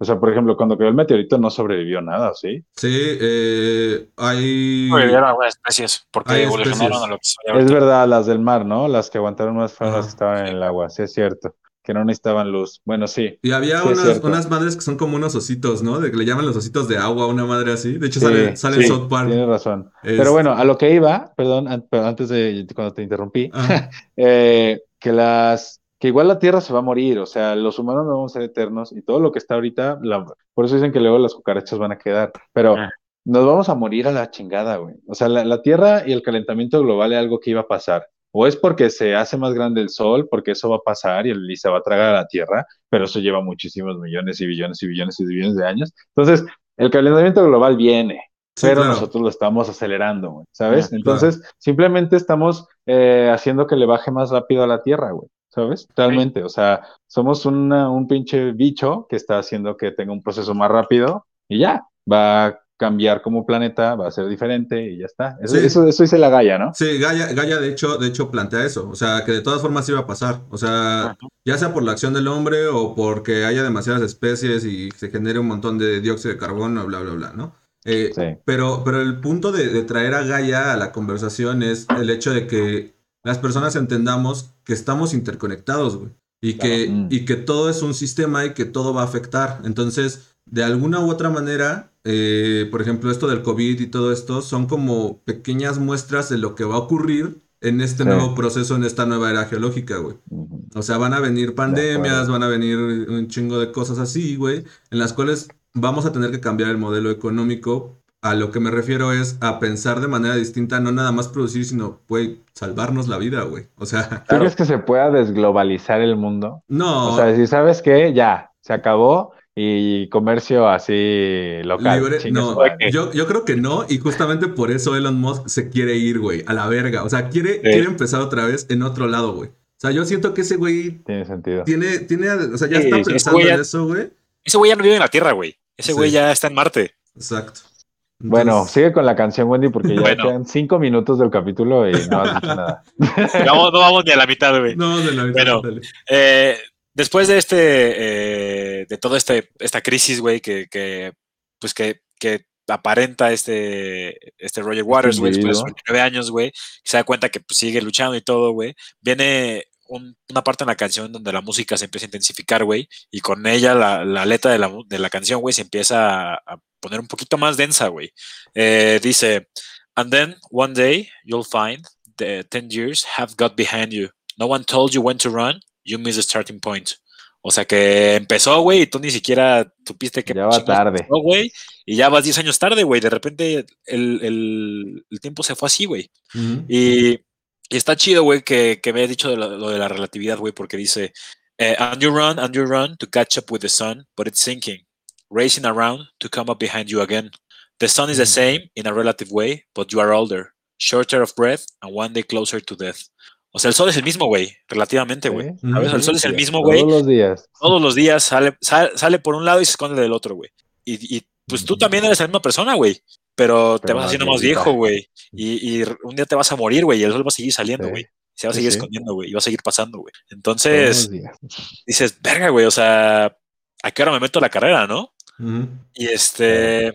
o sea, por ejemplo, cuando cayó el meteorito no sobrevivió nada, ¿sí? sí, eh, hay... Sobrevivieron algunas especies porque Hay evolucionaron a lo que soy Es verdad, las del mar, ¿no? Las que aguantaron más fueron las que estaban en el agua, sí es cierto. Que no necesitaban luz. Bueno, sí. Y había Sí, unas, unas madres que son como unos ositos, ¿no? De que le llaman los ositos de agua, una madre así. De hecho, Sí, sale, sale en sí, South Park. Tienes razón. Pero bueno, a lo que iba, perdón, an- pero antes de cuando te interrumpí, eh, que las que igual la Tierra se va a morir, o sea, los humanos no vamos a ser eternos y todo lo que está ahorita, la- por eso dicen que luego las cucarachas van a quedar, pero Ah. nos vamos a morir a la chingada, güey. O sea, la, la Tierra y el calentamiento global es algo que iba a pasar. O es porque se hace más grande el Sol, porque eso va a pasar y, el, y se va a tragar a la Tierra, pero eso lleva muchísimos millones y billones y billones y billones de años. Entonces, el calentamiento global viene, Sí, pero claro. nosotros lo estamos acelerando, güey, ¿sabes? Ah, Entonces, simplemente estamos eh, haciendo que le baje más rápido a la Tierra, güey, ¿sabes? Realmente, o sea, somos una- un pinche bicho que está haciendo que tenga un proceso más rápido y ya, va a cambiar como planeta, va a ser diferente y ya está. Eso, Sí. eso, eso dice la Gaia, ¿no? Sí, Gaia, Gaia de hecho, de hecho plantea eso, o sea, que de todas formas iba a pasar, o sea, Ajá. ya sea por la acción del hombre o porque haya demasiadas especies y se genere un montón de dióxido de carbono, bla, bla, bla, ¿no? Eh, Sí. pero, pero el punto de, de traer a Gaia a la conversación es el hecho de que las personas entendamos que estamos interconectados, güey, y que. Mm. y que todo es un sistema y que todo va a afectar. Entonces, de alguna u otra manera, eh, por ejemplo, esto del COVID y todo esto son como pequeñas muestras de lo que va a ocurrir en este Sí. nuevo proceso, en esta nueva era geológica, güey. O sea, van a venir pandemias, van a venir un chingo de cosas así, güey, en las cuales vamos a tener que cambiar el modelo económico. A lo que me refiero es a pensar de manera distinta, no nada más producir, sino, güey, salvarnos la vida, güey. O sea, ¿Tú crees que se pueda desglobalizar el mundo? no. O sea, decir, ¿sabes qué? Ya, se acabó y comercio así local. Libre, no, yo, yo creo que no, y justamente por eso Elon Musk se quiere ir, güey, a la verga. O sea, quiere, quiere empezar otra vez en otro lado, güey. O sea, yo siento que ese güey Tiene sentido. tiene, tiene, o sea, ya Sí, está pensando ya- en eso, güey. Ese güey ya no vive en la Tierra, güey. Ese güey Sí. ya está en Marte. Exacto. Bueno, Entonces, sigue con la canción, Wendy, porque ya Bueno. quedan cinco minutos del capítulo y no has dicho nada. Vamos, no vamos ni a la mitad, güey. No, de la Bueno. dale. Eh, después de este, eh, de toda este, esta crisis, güey, que, que, pues que, que aparenta este, este Roger Waters, güey, después de sus individuo. 29 años, güey, se da cuenta que pues, sigue luchando y todo, güey, viene un- una parte en la canción donde la música se empieza a intensificar, güey, y con ella la, la letra de la, de la canción, güey, se empieza a, a poner un poquito más densa, güey. Eh, dice, and then one day you'll find the 10 years have got behind you. No one told you when to run. you missed the starting point. O sea que empezó, güey, y tú ni siquiera supiste que Ya va tarde. empezó, güey, y ya vas 10 años tarde, güey. De repente el, el- el tiempo se fue así, güey. Y, y está chido, güey, que, que me hayas dicho de lo, lo de la relatividad, güey, porque dice, eh, and you run, and you run to catch up with the sun, but it's sinking, racing around to come up behind you again. The sun is the same in a relative way, but you are older, shorter of breath, and one day closer to death. O sea, el sol es el mismo, güey, relativamente, güey. Sí, El sol es el mismo, güey. Todos los días. Todos los días sale, sale, sale por un lado y se esconde del otro, güey. Y, y, pues tú Ujú. también eres la misma persona, güey. Pero, te vas haciendo más viejo, güey. Y, y un día te vas a morir, güey. Y el sol va a seguir saliendo, Sí. güey. Se va a seguir sí. escondiendo, güey. Y va a seguir pasando, güey. Entonces, dices, verga, güey. O sea, ¿a qué hora me meto a la carrera, no? Y este.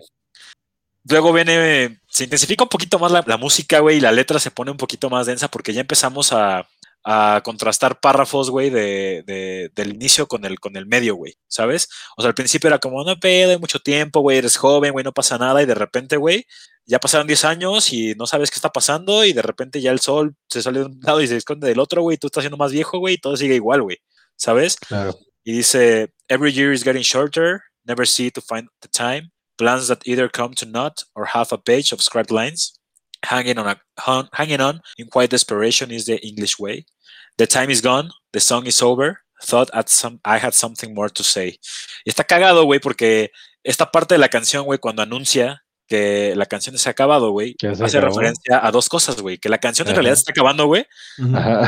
Luego viene. Se intensifica un poquito más la, la música, güey. Y la letra se pone un poquito más densa porque ya empezamos a, a contrastar párrafos, güey, de, de- del inicio con el, con el medio, güey. ¿Sabes? O sea, al principio era como, no pedo, hay mucho tiempo, güey, eres joven, güey, no pasa nada. Y de repente, güey, ya pasaron 10 años y no sabes qué está pasando. Y de repente ya el sol se sale de un lado y se esconde del otro, güey. Tú estás siendo más viejo, güey, y todo sigue igual, güey. ¿Sabes? Claro. Y dice, every year is getting shorter, never see to find the time, plans that either come to naught or half a page of scribed lines, hanging on, a, hung- hanging on in quiet desperation is the English way. The time is gone, the song is over, thought at some, I had something more to say. Y está cagado, güey, porque esta parte de la canción, güey, cuando anuncia que la canción se ha acabado, güey, hace acabó. referencia a dos cosas, güey, que la canción en realidad se está acabando, güey,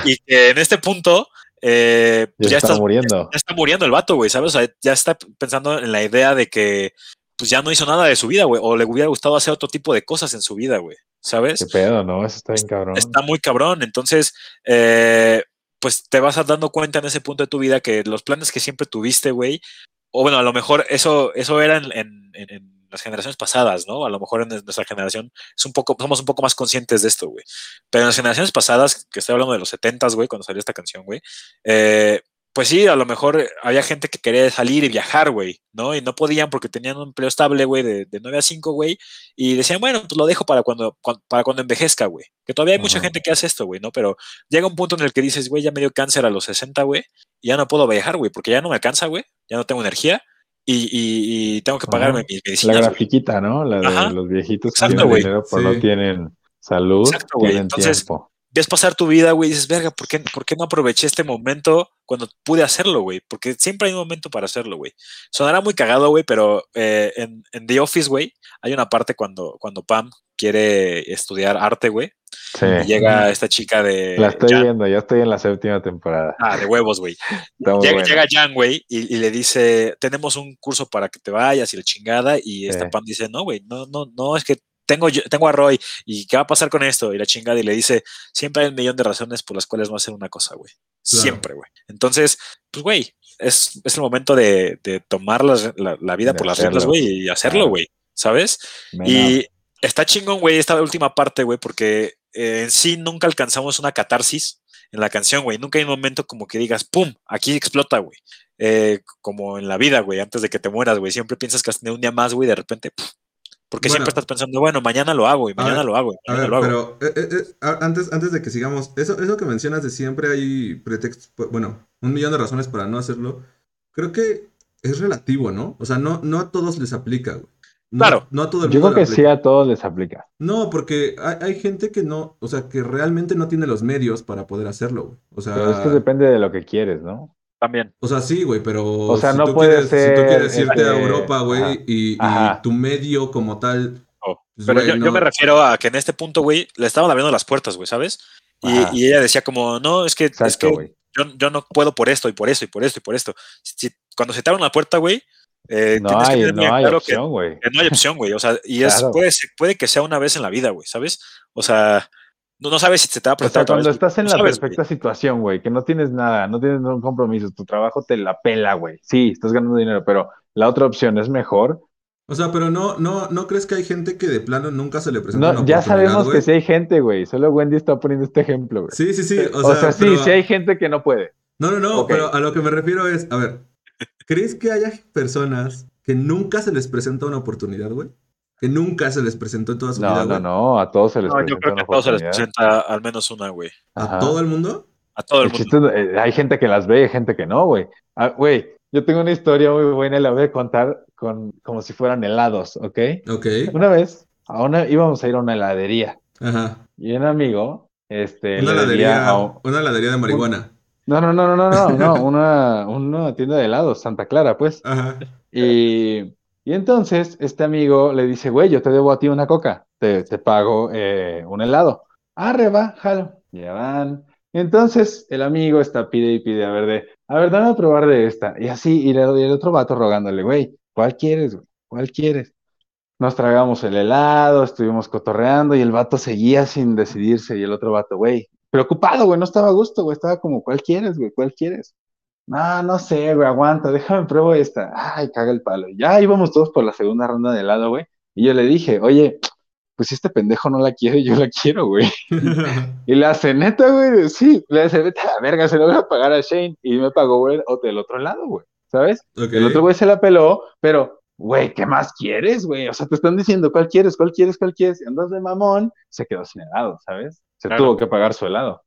y que en este punto, eh, Ya, pues ya está estás muriendo. ya está muriendo el vato, güey, ¿sabes? O sea, ya está pensando en la idea de que pues ya no hizo nada de su vida, güey, o le hubiera gustado hacer otro tipo de cosas en su vida, güey, ¿sabes? Qué pedo, ¿no? Eso está bien cabrón. Está muy cabrón, entonces, eh, pues te vas dando cuenta en ese punto de tu vida que los planes que siempre tuviste, güey, o bueno, a lo mejor eso, eso era en, en- en- en las generaciones pasadas, ¿no? A lo mejor en nuestra generación es un poco, somos un poco más conscientes de esto, güey. Pero en las generaciones pasadas, que estoy hablando de los 70 güey, cuando salió esta canción, güey, eh, pues sí, a lo mejor había gente que quería salir y viajar, güey, ¿no? Y no podían porque tenían un empleo estable, güey, de, de 9 a 5, güey, y decían, bueno, pues lo dejo para cuando, cuan- para cuando envejezca, güey. Que todavía hay mucha gente que hace esto, güey, ¿no? Pero llega un punto en el que dices, güey, ya me dio cáncer a los 60, güey, y ya no puedo viajar, güey, porque ya no me alcanza, güey, ya no tengo energía y, y- y tengo que pagarme mis La medicinas, güey. grafiquita, ¿no? La de Ajá. los viejitos que Exacto, tienen güey. dinero, Sí. no tienen salud, Exacto, tienen Entonces, tiempo. Ves pasar tu vida, güey, y dices, verga, ¿por qué, ¿por qué no aproveché este momento cuando pude hacerlo, güey? Porque siempre hay un momento para hacerlo, güey. Sonará muy cagado, güey, pero eh, en, en The Office, güey, hay una parte cuando, cuando Pam quiere estudiar arte, güey, Sí. llega esta chica de... La estoy Jan- viendo, ya estoy en la séptima temporada. Ah, de huevos, güey. Llega, buena. llega Jan, güey, y, y le dice, tenemos un curso para que te vayas y la chingada, y esta Sí. Pam dice, no, güey, no, no, no, es que tengo, tengo a Roy, y ¿qué va a pasar con esto? Y la chingada, y le dice, siempre hay un millón de razones por las cuales no hacer una cosa, güey. Claro. Siempre, güey. Entonces, pues, güey, es, es el momento de, de tomar las- la, la vida De por las reglas, güey, y hacerlo, güey, ¿sabes? Man Y up. está chingón, güey, esta última parte, güey, porque eh, en sí nunca alcanzamos una catarsis en la canción, güey. Nunca hay un momento como que digas, ¡pum! Aquí explota, güey. Eh, como en la vida, güey, antes de que te mueras, güey. Siempre piensas que has tenido un día más, güey, de repente, ¡puf! Porque Bueno. siempre estás pensando, bueno, mañana lo hago, y mañana ver, lo hago, y A mañana ver, lo hago. pero eh, eh, eh, a- antes, antes de que sigamos, eso, eso que mencionas de siempre hay pretextos, bueno, un millón de razones para no hacerlo, creo que es relativo, ¿no? O sea, no, no a todos les aplica, güey. No, Claro. No a todo el Yo mundo creo que sí a todos les aplica. No, porque hay, hay gente que no, o sea, que realmente no tiene los medios para poder hacerlo, güey. O sea, Pero es que depende de lo que quieres, ¿no? También. o sea, sí, güey, pero O sea, si no tú puede quieres, si tú ser, quieres irte a este, Europa, güey, y, y tu medio como tal, Oh, pues, Pero güey, yo, yo no- me refiero a que en este punto, güey, le estaban abriendo las puertas, güey, ¿sabes? Y, y ella decía como, no, es que, es Exacto, que güey. yo, yo no puedo por esto y por esto y por esto y por esto. Si, cuando se te abre una puerta, güey, eh, No tienes que hay, tener no hay claro que, opción, güey. que no hay opción, güey. O sea, y es, Claro. puede, ser- puede que sea una vez en la vida, güey, ¿sabes? O sea, no, no sabes si se te va a O presentar sea, otra cuando vez, estás en no la sabes, perfecta situación, güey, que no tienes nada, no tienes ningún compromiso, tu trabajo te la pela, güey. Sí, estás ganando dinero, pero la otra opción es mejor. O sea, pero no, no, ¿no crees que hay gente que de plano nunca se le presenta No, una ya sabemos güey? que sí hay gente, güey. Solo Wendy está poniendo este ejemplo, güey. Sí, sí, sí. O, O, sea, sí, pero- sí hay gente que no puede. No, no, no, pero a lo que me refiero es, a ver, ¿crees que haya personas que nunca se les presenta una oportunidad, güey? Que nunca se les presentó en toda su No, vida, no, güey. no, a todos se les No, yo presenta creo que a todos se les presenta al menos una, güey. ¿A todo el mundo? A todo el, El mundo. chiste eh, hay gente que las ve y hay gente que no, güey. Ah, Güey, yo tengo una historia muy buena y la voy a contar con, como si fueran helados, ¿ok? Ok. Una vez a una, íbamos a ir a una heladería Ajá. y un amigo este, Una heladería, un- una heladería de marihuana. No, no, no, no, no, no, no, una, una tienda de helados, Santa Clara, pues. Ajá. Y, y entonces este amigo le dice, güey, yo te debo a ti una coca, te, pago eh, un helado. Arre, va, jalo. Ya van. Entonces el amigo está pide y pide, a ver, de, a ver, dame a probar de esta. Y así, y, le- y el otro vato rogándole, güey, ¿cuál quieres, güey? ¿Cuál quieres? Nos tragamos el helado, estuvimos cotorreando y el vato seguía sin decidirse y el otro vato, güey, preocupado, güey, no estaba a gusto, güey, estaba como, ¿cuál quieres, güey? ¿Cuál quieres? No, no sé, güey, aguanta, déjame pruebo esta. Ay, caga el palo. Ya íbamos todos por la segunda ronda de helado, güey. Y yo le dije, oye, pues si este pendejo no la quiere, yo la quiero, güey. Y le hace, neta, güey, sí, le hace, vete a la verga, se lo voy a pagar a Shane. Y me pagó, güey, o del otro lado, güey, ¿sabes? El otro güey se la peló, pero, güey, ¿qué más quieres, güey? O sea, te están diciendo, ¿cuál quieres, cuál quieres, cuál quieres? Y andas de mamón, se quedó sin helado, ¿sabes? Se Claro. tuvo que pagar su helado.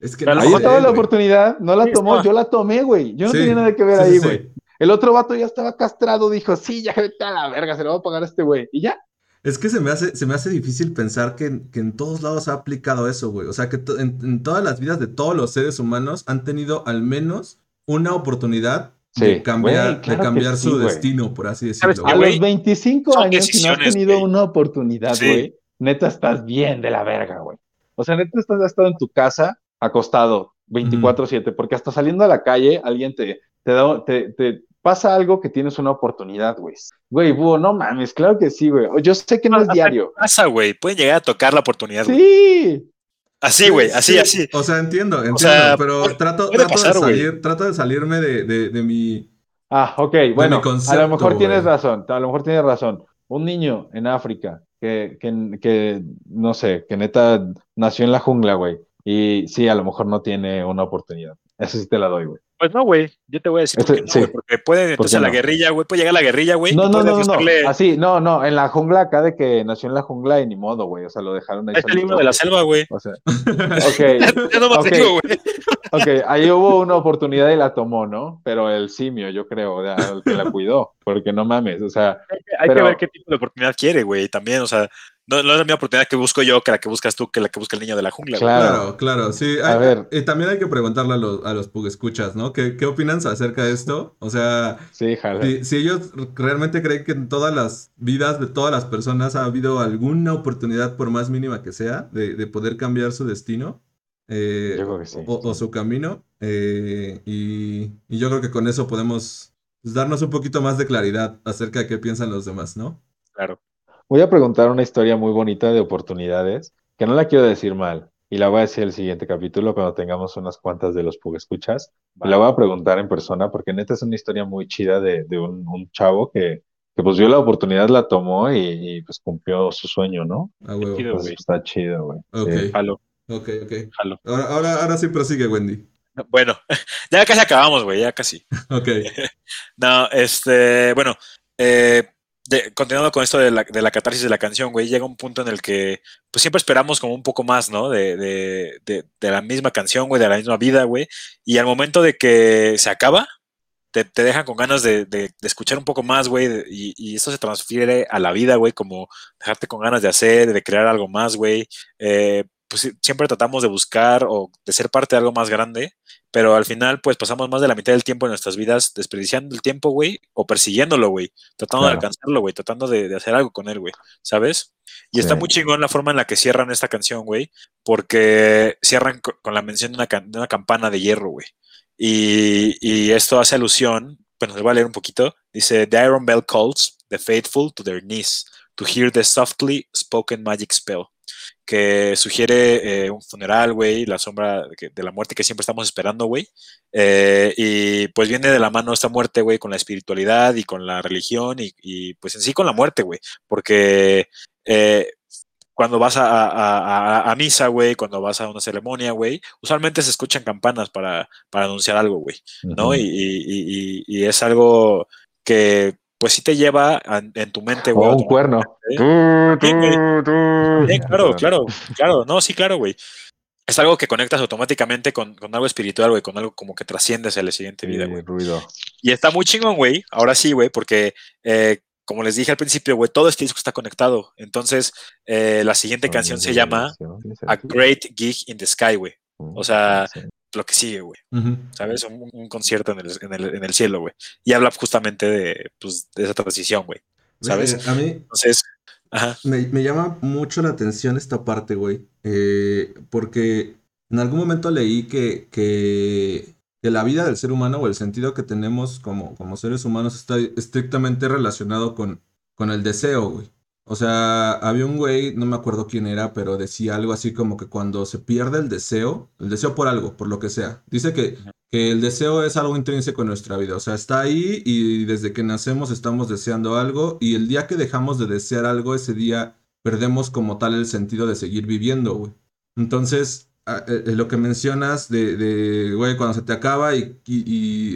Es que no la oportunidad, no la tomó, yo la tomé, güey. Yo no Sí, tenía nada que ver sí, ahí, güey. sí. El otro vato ya estaba castrado, dijo, sí, ya vete a la verga, se lo va a pagar a este güey. Y ya. Es que se me hace, se me hace difícil pensar que, que en todos lados ha aplicado eso, güey. O sea, que to- en, en todas las vidas de todos los seres humanos han tenido al menos una oportunidad de cambiar, güey, claro de cambiar su güey. destino, por así ¿Sabes decirlo. A güey. los 25 Son años, si no has tenido güey. una oportunidad, Sí. güey, neta estás bien de la verga, güey. O sea, neta estás estado en tu casa acostado 24/7, porque hasta saliendo a la calle alguien te, te, da, te, te pasa algo que tienes una oportunidad, güey. Güey, búho, no mames, claro que sí, güey. Yo sé que no es diario. Pasa, güey. Pueden llegar a tocar la oportunidad, güey. Sí. Así, güey, así, Sí, así. O sea, entiendo, entiendo, sea, pero puede- trato, puede trato pasar, de güey. salir, trato de salirme de, de, de mi. Ah, ok, bueno, a concepto, lo mejor tienes güey. razón, a lo mejor tienes razón. Un niño en África que, que, que, no sé, que neta nació en la jungla, güey, y sí, a lo mejor no tiene una oportunidad. Eso sí te la doy, güey. Pues no, güey. Yo te voy a decir por Ese- qué no, sí. güey, Porque puede meterse a la guerrilla, güey. Puede llegar a la guerrilla, güey. No, no, no, no, así, no, no, en la jungla acá de que nació en la jungla y ni modo, güey, o sea, lo dejaron ahí. Está el libro de la selva, güey. O sea, ok, Ya no más te Ok. digo, güey. ok, ahí hubo una oportunidad y la tomó, ¿no? Pero el simio, yo creo, o sea, el que la cuidó, porque no mames, o sea, Hay Pero- que ver qué tipo de oportunidad quiere, güey. También, o sea, no, no es la misma oportunidad que busco yo que la que buscas tú, que la que busca el niño de la jungla. Claro. Claro, claro, sí. A ver. Y también hay que preguntarle a los, a los escuchas, ¿no? ¿Qué, ¿Qué opinan acerca de esto? O sea, sí, si, si ellos realmente creen que en todas las vidas de todas las personas ha habido alguna oportunidad, por más mínima que sea, de, de poder cambiar su destino eh, Yo creo que sí. o, o su camino. eh, y, y yo creo que con eso podemos darnos un poquito más de claridad acerca de qué piensan los demás, ¿no? Claro. Voy a preguntar una historia muy bonita de oportunidades, que no la quiero decir mal, y la voy a decir el siguiente capítulo cuando tengamos unas cuantas de los escuchas. La voy a preguntar en persona, porque neta es una historia muy chida de, de un, un chavo que, que pues vio la oportunidad, la tomó y, y, pues cumplió su sueño, ¿no? A huevo. chido. Pues güey. está chido, güey. Ok, Sí. Jalo, ok, ok. jalo. Ahora, ahora, ahora sí prosigue, Wendy. Bueno, ya casi acabamos, güey, ya casi. Ok. No, este, bueno, eh, de- continuando con esto de la, de la catarsis de la canción, güey, llega un punto en el que, pues siempre esperamos como un poco más, ¿no? De, de, de, la misma canción, güey, de la misma vida, güey. Y al momento de que se acaba, te, te dejan con ganas de, escuchar un poco más, güey, y, y esto se transfiere a la vida, güey, como dejarte con ganas de hacer, de crear algo más, güey. Eh, pues siempre tratamos de buscar o de ser parte de algo más grande, pero al final, pues pasamos más de la mitad del tiempo en nuestras vidas desperdiciando el tiempo, güey, o persiguiéndolo, güey, tratando de alcanzarlo, güey, tratando de, de hacer algo con él, güey, ¿sabes? Y está muy chingón la forma en la que cierran esta canción, güey, porque cierran co- con la mención de una, can- de una campana de hierro, güey. Y, y esto hace alusión, bueno, les voy a leer un poquito. Dice, The Iron Bell calls the faithful to their knees to hear the softly spoken magic spell. Que sugiere eh, un funeral, güey, la sombra de, la muerte que siempre estamos esperando, güey. Eh, y pues viene de la mano esta muerte, güey, con la espiritualidad y con la religión y, y, pues en sí con la muerte, güey. Porque eh, cuando vas a, a- a- a misa, güey, cuando vas a una ceremonia, güey, usualmente se escuchan campanas para, para anunciar algo, güey, ¿no? Y es algo que pues sí te lleva a- en tu mente, güey. O a un cuerno. ¿eh? Tú, Sí, güey. tú, tú. Sí, claro, claro, claro, no, sí, claro, güey. es algo que conectas automáticamente con, con algo espiritual, güey, con algo como que trasciendes a la siguiente vida, güey. ruido. Y está muy chingón, güey. Ahora sí, güey, porque eh, como les dije al principio, güey, todo este disco está conectado. Entonces, eh, la siguiente canción se llama A Great Gig in the Sky, güey. o sea, Lo que sigue, güey. ¿Sabes? Un, un concierto en el, en el- en el cielo, güey. Y habla justamente de, pues, de esa transición, güey. ¿Sabes? Güey, A mí, Entonces, ajá. Me, me llama mucho la atención esta parte, güey. eh, porque en algún momento leí que, que, que la vida del ser humano o el sentido que tenemos como, como seres humanos está estrictamente relacionado con, con el deseo, güey. O sea, había un güey, no me acuerdo quién era, pero decía algo así como que cuando se pierde el deseo, el deseo por algo, por lo que sea, dice que, que el deseo es algo intrínseco en nuestra vida. O sea, está ahí y desde que nacemos estamos deseando algo y el día que dejamos de desear algo, ese día perdemos como tal el sentido de seguir viviendo, güey. Entonces, a- eh, eh, lo que mencionas de, de, güey, cuando se te acaba y, y-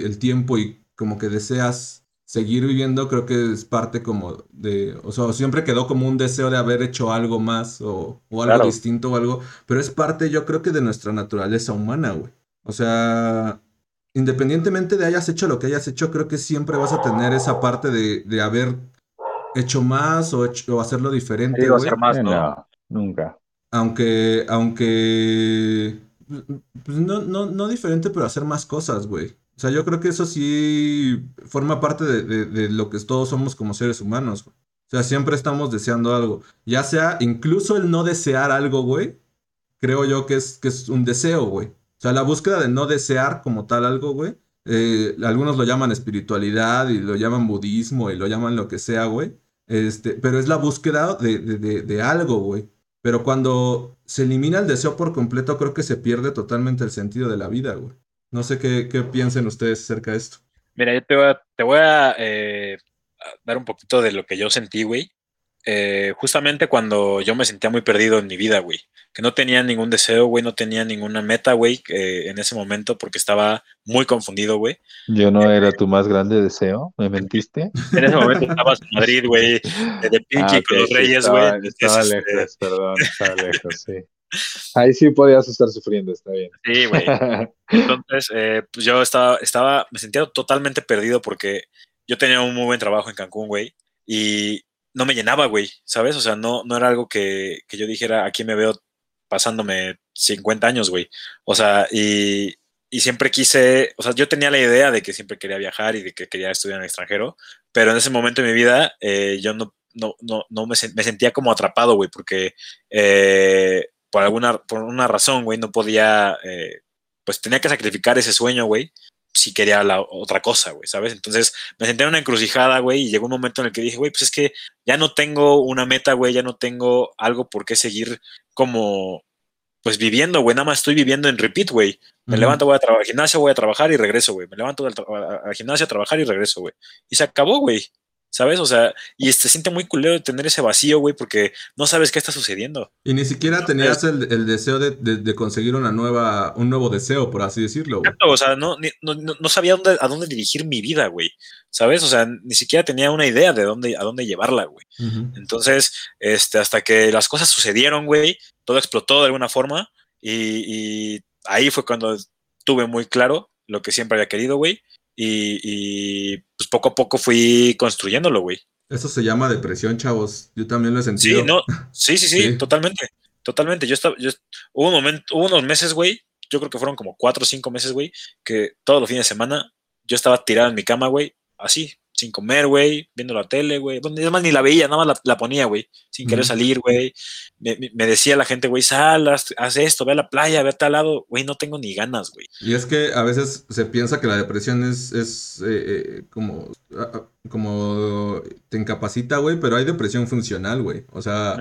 y el tiempo y como que deseas seguir viviendo, creo que es parte como de, o sea, siempre quedó como un deseo de haber hecho algo más o, o algo Claro. distinto o algo, pero es parte yo creo que de nuestra naturaleza humana, güey. O sea, independientemente de hayas hecho lo que hayas hecho, creo que siempre vas a tener esa parte de, de haber hecho más o, hecho- o hacerlo diferente, Digo, güey. hacer más, ¿no? no, nunca. Aunque, aunque, pues no, no, no diferente, pero hacer más cosas, güey. O sea, yo creo que eso sí forma parte de, de- lo que todos somos como seres humanos. O sea, siempre estamos deseando algo. Ya sea incluso el no desear algo, güey. Creo yo que es, que es un deseo, güey. O sea, la búsqueda de no desear como tal algo, güey. eh, algunos lo llaman espiritualidad y lo llaman budismo y lo llaman lo que sea, güey. Este, pero es la búsqueda de- de- de algo, güey. Pero cuando se elimina el deseo por completo, creo que se pierde totalmente el sentido de la vida, güey. No sé qué, qué piensen ustedes acerca de esto. Mira, yo te voy a, te voy a, eh, a dar un poquito de lo que yo sentí, güey. Eh, justamente cuando yo me sentía muy perdido en mi vida, güey. Que no tenía ningún deseo, güey, no tenía ninguna meta, güey, eh, en ese momento porque estaba muy confundido, güey. Yo no era tu más grande deseo, ¿me mentiste? En ese momento estabas en Madrid, güey, de, de Pinky Ah, con ok, los sí, Reyes, güey. Estaba lejos, perdón, estaba lejos, sí. Ahí sí podías estar sufriendo, está bien. Sí, güey. Entonces, eh, pues yo estaba, estaba, me sentía totalmente perdido porque yo tenía un muy buen trabajo en Cancún, güey, y no me llenaba, güey, ¿sabes? O sea, no, no era algo que, que yo dijera, aquí me veo pasándome 50 años, güey. O sea, y, y siempre quise, o sea, yo tenía la idea de que siempre quería viajar y de que quería estudiar en el extranjero, pero en ese momento de mi vida eh, yo no, no, no, no me, me sentía como atrapado, güey, porque eh, por alguna por una razón, güey, no podía, eh, pues tenía que sacrificar ese sueño, güey, si quería la otra cosa, güey, ¿sabes? Entonces me senté en una encrucijada, güey, y llegó un momento en el que dije, güey, pues es que ya no tengo una meta, güey, ya no tengo algo por qué seguir como, pues viviendo, güey, nada más estoy viviendo en repeat, güey. Me levanto, voy a trabajar al gimnasio, voy a trabajar y regreso, güey. Me levanto al, al gimnasio a trabajar y regreso, güey. Y se acabó, güey. ¿Sabes? O sea, y se siente muy culero tener ese vacío, güey, porque no sabes qué está sucediendo. Y ni siquiera tenías el, el deseo de, de- de conseguir una nueva, un nuevo deseo, por así decirlo, güey. Exacto, o sea, no, no, no- sabía dónde, a dónde dirigir mi vida, güey. ¿Sabes? O sea, ni siquiera tenía una idea de dónde, a dónde llevarla, güey. Entonces, este, hasta que las cosas sucedieron, güey, todo explotó de alguna forma y, y ahí fue cuando tuve muy claro lo que siempre había querido, güey. Y, y, pues poco a poco fui construyéndolo, güey. Eso se llama depresión, chavos. Yo también lo he sentido. Sí, no, sí, sí, sí, Sí. totalmente, totalmente. Yo estaba, yo, hubo un momento, hubo unos meses, güey, yo creo que fueron como cuatro o cinco meses, güey, que todos los fines de semana yo estaba tirado en mi cama, güey, así, sin comer, güey, viendo la tele, güey. Es más, ni la veía, nada más la, la ponía, güey, sin querer salir, güey. Me, decía la gente, güey, sal, haz, haz esto, ve a la playa, ve a tal lado. Güey, no tengo ni ganas, güey. Y es que a veces se piensa que la depresión es, es eh, eh, como, ah, ah, como te incapacita, güey, pero hay depresión funcional, güey. O sea,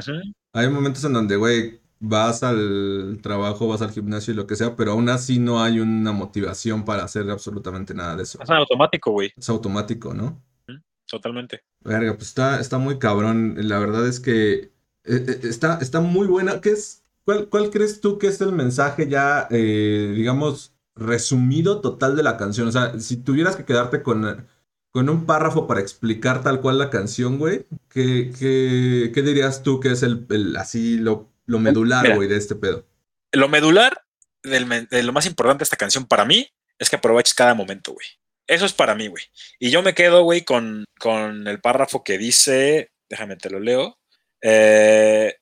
hay momentos en donde, güey, vas al trabajo, vas al gimnasio y lo que sea, pero aún así no hay una motivación para hacer absolutamente nada de eso. Es automático, güey, Es automático, ¿no? Totalmente. Verga, pues está, está muy cabrón. La verdad es que eh, eh, está, está muy buena. ¿Qué es, cuál, cuál crees tú que es el mensaje ya, eh, digamos, resumido total de la canción? O sea, si tuvieras que quedarte con, con un párrafo para explicar tal cual la canción, güey, ¿qué, qué, qué dirías tú que es el, el- así lo, lo medular, Mira. güey, de este pedo? lo medular del de lo más importante de esta canción para mí es que aproveches cada momento, güey. Eso es para mí, güey. Y yo me quedo, güey, con, con el párrafo que dice, déjame te lo leo. eh,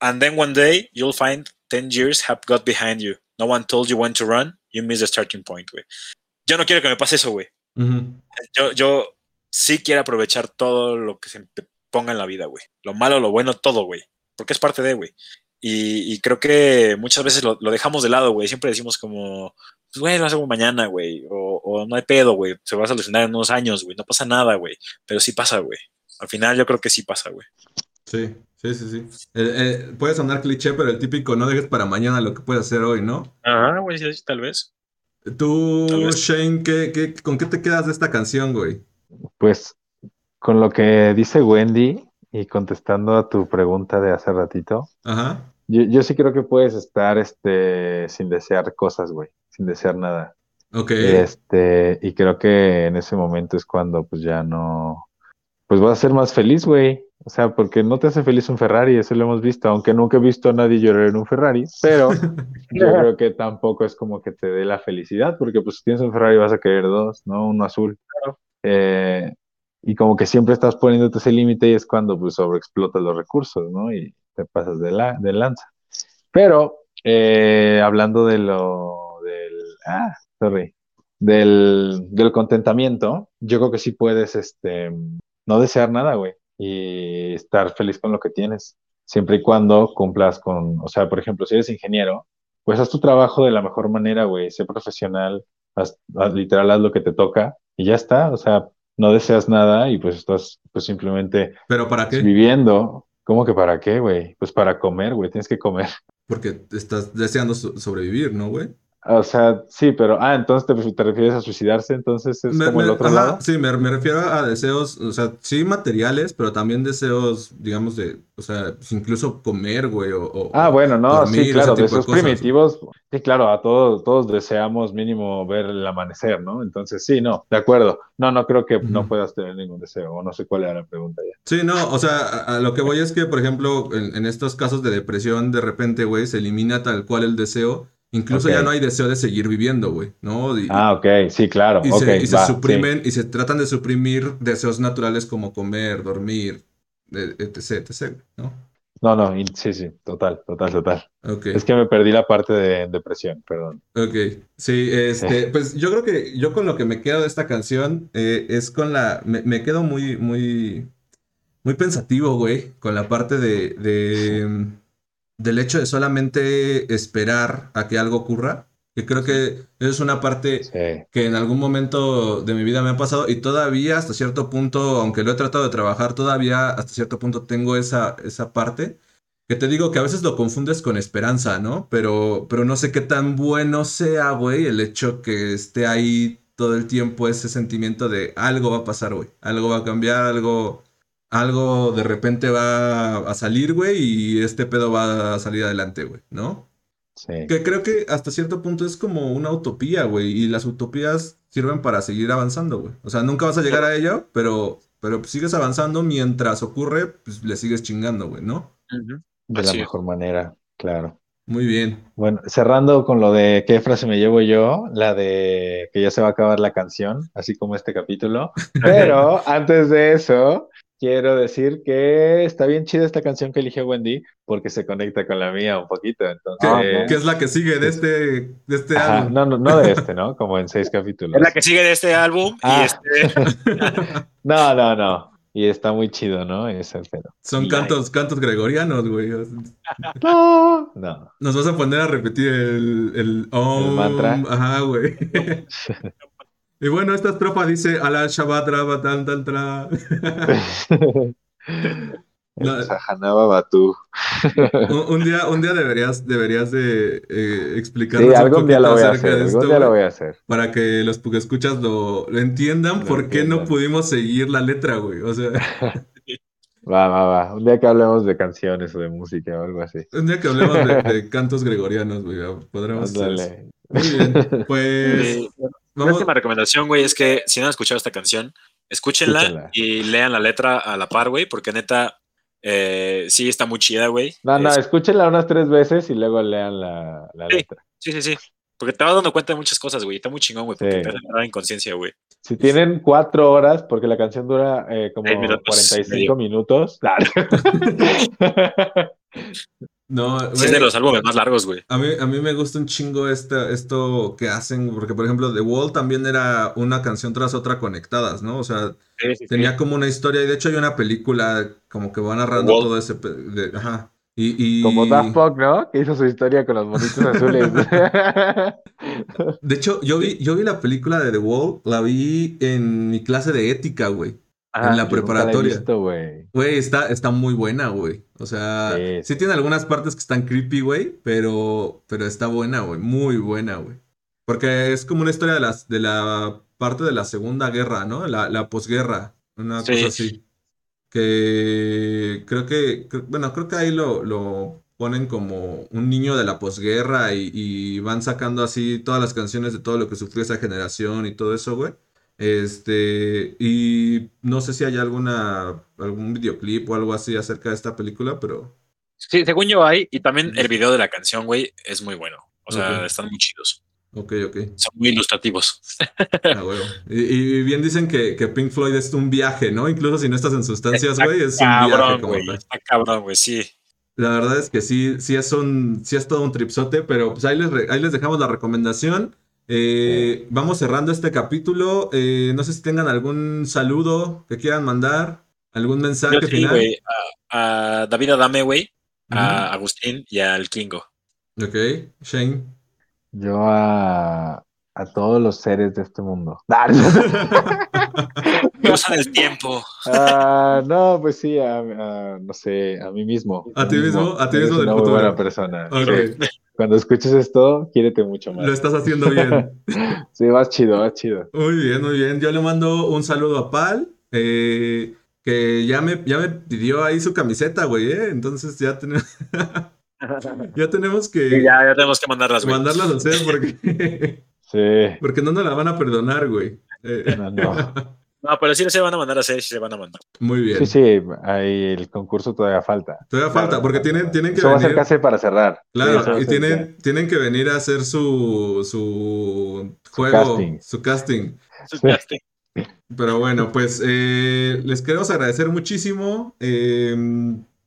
and then one day you'll find 10 years have got behind you. No one told you when to run. You missed the starting point, güey. Yo no quiero que me pase eso, güey. Yo, yo sí quiero aprovechar todo lo que se ponga en la vida, güey. Lo malo, lo bueno, todo, güey. Porque es parte de, güey. Y, y creo que muchas veces lo, lo dejamos de lado, güey. Siempre decimos como, pues, güey, lo hacemos mañana, güey. O, o no hay pedo, güey. Se va a solucionar en unos años, güey. No pasa nada, güey. Pero sí pasa, güey. Al final yo creo que sí pasa, güey. Sí, sí, sí, sí. Eh, eh, puede sonar cliché, pero el típico no dejes para mañana lo que puedes hacer hoy, ¿no? Ajá, güey, sí, tal vez. Tú, Tal vez. Shane, ¿qué, qué, con qué te quedas de esta canción, güey? Pues con lo que dice Wendy y contestando a tu pregunta de hace ratito, Ajá. Yo, yo sí creo que puedes estar este, sin desear cosas, güey, sin desear nada. Ok. Este, y creo que en ese momento es cuando pues ya no, pues vas a ser más feliz, güey. O sea, porque no te hace feliz un Ferrari, eso lo hemos visto, aunque nunca he visto a nadie llorar en un Ferrari, pero yo creo que tampoco es como que te dé la felicidad, porque pues si tienes un Ferrari vas a querer dos, ¿no? Uno azul. Eh, y como que siempre estás poniéndote ese límite y es cuando pues sobreexplotas los recursos, ¿no? Y te pasas de, la, de lanza. Pero eh, hablando de lo del, ah, sorry, del, del contentamiento, yo creo que sí puedes, este, no desear nada, güey, y estar feliz con lo que tienes, siempre y cuando cumplas con, o sea, por ejemplo, si eres ingeniero, pues haz tu trabajo de la mejor manera, güey, sé profesional, haz, haz- literal, haz lo que te toca y ya está, o sea, no deseas nada y pues estás pues simplemente ¿Pero para qué? viviendo. ¿Cómo que para qué, güey? Pues para comer, güey, tienes que comer. Porque estás deseando so- sobrevivir, ¿no, güey? O sea, sí, pero, ah, entonces te, te refieres a suicidarse, entonces es Me- como el otro ajá, lado. Sí, me, me refiero a deseos, o sea, sí materiales, pero también deseos, digamos, de, o sea, pues, incluso comer, güey, o, o- Ah, bueno, no, dormir, sí, claro, ese de tipo de esos cosas. primitivos, sí, claro, a todos, todos deseamos mínimo ver el amanecer, ¿no? Entonces, sí, no, de acuerdo. No, no creo que no puedas tener ningún deseo, o no sé cuál era la pregunta ya. Sí, no, o sea, a, a lo que voy es que, por ejemplo, en, en estos casos de depresión, de repente, güey, se elimina tal cual el deseo, incluso ya no hay deseo de seguir viviendo, güey, ¿no? Y, Ah, ok, sí, claro, y se, y se va, sí. suprimen, y se tratan de suprimir deseos naturales como comer, dormir, etc, etc, ¿no? No, no, sí, sí, total, total, total. Ok. Es que me perdí la parte de depresión, perdón. Ok, sí, este, pues yo creo que yo con lo que me quedo de esta canción eh, es con la, me, me quedo muy, muy, muy pensativo, güey, con la parte de, de, del hecho de solamente esperar a que algo ocurra, que creo que es una parte Sí. que en algún momento de mi vida me ha pasado y todavía hasta cierto punto, aunque lo he tratado de trabajar, todavía hasta cierto punto tengo esa, esa parte. Que te digo que a veces lo confundes con esperanza, ¿no? Pero, pero no sé qué tan bueno sea, güey, el hecho que esté ahí todo el tiempo ese sentimiento de algo va a pasar, güey. Algo va a cambiar, algo, algo de repente va a salir, güey, y este pedo va a salir adelante, güey, ¿no? Sí. Que creo que hasta cierto punto es como una utopía, güey. Y las utopías sirven para seguir avanzando, güey. O sea, nunca vas a llegar a ello, pero, pero pues sigues avanzando mientras ocurre, pues le sigues chingando, güey, ¿no? De la mejor manera, claro. Muy bien. Bueno, cerrando con lo de qué frase me llevo yo, la de que ya se va a acabar la canción, así como este capítulo. Pero antes de eso, quiero decir que está bien chida esta canción que eligió Wendy, porque se conecta con la mía un poquito. ¿Qué, Entonces, qué es la que sigue de este, de este Ajá, álbum? no, no, no de este, ¿no? Como en seis capítulos. Es la que sigue de este álbum Ah. y este. No, no, no. Y está muy chido, ¿no? Es el pedo. Son Y- cantos, cantos gregorianos, güey. No, no. Nos vas a poner a repetir el, el, om, mantra. Ajá, güey. y bueno, esta estrofa dice Ala Shabbat Rabba tan tan tra. Batú. Un, un día, un día deberías, deberías de eh, Sí, explicarnos un algún día poquito lo voy a hacer, de algún esto, día lo güey, voy a hacer. para que los escuchas lo, lo entiendan Lo por qué no pudimos seguir la letra, güey. O sea, Va, va, va. Un día que hablemos de canciones o de música o algo así. un día que hablemos de, de cantos gregorianos, güey, podremos hacer. Ándale. Muy bien, pues vamos. última recomendación, güey, es que si no han escuchado esta canción, escúchenla Escúchenla. y lean la letra a la par, güey, porque neta, Eh, sí, está muy chida, güey. No, no, Es- escúchenla unas tres veces y luego lean la, la Sí. letra. Sí, sí, sí. Porque te vas dando cuenta de muchas cosas, güey. Está muy chingón, güey. Porque Sí. te entrar en conciencia, güey. Si tienen cuatro horas, porque la canción dura eh, como Seis minutos, 45 minutos. No, Sí, es de los álbumes más largos, güey. a, mí, a mí me gusta un chingo esta, esto que hacen, porque por ejemplo The Wall también era una canción tras otra conectadas, ¿no? O sea, tenía como una historia y de hecho hay una película como que va narrando Wall. todo ese... de- ajá. Y, y- Como Daft Punk, ¿no? Que hizo su historia con los monitos azules. De hecho, yo vi, yo vi la película de The Wall, la vi en mi clase de ética, güey. Ah, la he preparatoria. güey. Está, está muy buena, güey. O sea, Sí. sí tiene algunas partes que están creepy, güey, pero, pero está buena, güey. Muy buena, güey. Porque es como una historia de, las, de la parte de la Segunda Guerra, ¿no? La, la posguerra, una Sí. cosa así. Que creo que, bueno, creo que ahí lo, lo ponen como un niño de la posguerra y, y van sacando así todas las canciones de todo lo que sufrió esa generación y todo eso, güey. Este, y no sé si hay alguna, algún videoclip o algo así acerca de esta película, pero Sí, según yo hay. Y también el video de la canción, güey, es muy bueno. O sea, Ok. están muy chidos. ok, ok. Son muy ilustrativos. Ah, huevo. Y, y bien dicen que, que Pink Floyd es un viaje, ¿no? Incluso si no estás en sustancias, güey, es un viaje Cabrón, como güey. tal. Está cabrón, güey, sí. La verdad es que sí, sí es un, sí es todo un tripsote, pero pues ahí les, re- ahí les dejamos la recomendación. Eh, Vamos cerrando este capítulo. Eh, no sé si tengan algún saludo que quieran mandar, algún mensaje sí, final. güey. A, a David Adame, güey. Ujú. A Agustín y al Kingo. Ok, Shane. Yo a, a todos los seres de este mundo. Cosa del tiempo. Ah, no, pues sí, a, a- no sé, a mí mismo. ¿A ti mismo? ¿A ti Eres mismo del una futuro? buena persona. Ok, Sí. Cuando escuches esto, quiérete mucho más. lo estás haciendo bien. Sí, vas chido, vas chido. Muy bien, muy bien. Yo le mando un saludo a Pal, eh, que ya me, ya me pidió ahí su camiseta, güey, ¿eh? Entonces ya tenemos, ya tenemos que ya, ya tenemos que mandarlas, güey. mandarlas a hacer porque, Sí. porque no nos la van a perdonar, güey. Eh, No, no. No, pero sí se van a mandar a hacer, sí se van a mandar. muy bien. Sí, sí, ahí el concurso todavía falta. Todavía falta, porque tienen, tienen que Eso va a ser venir. casi para cerrar. Claro, y tienen, tienen que venir a hacer su, su juego, casting. su casting. Sí. Pero bueno, pues eh, les queremos agradecer muchísimo eh,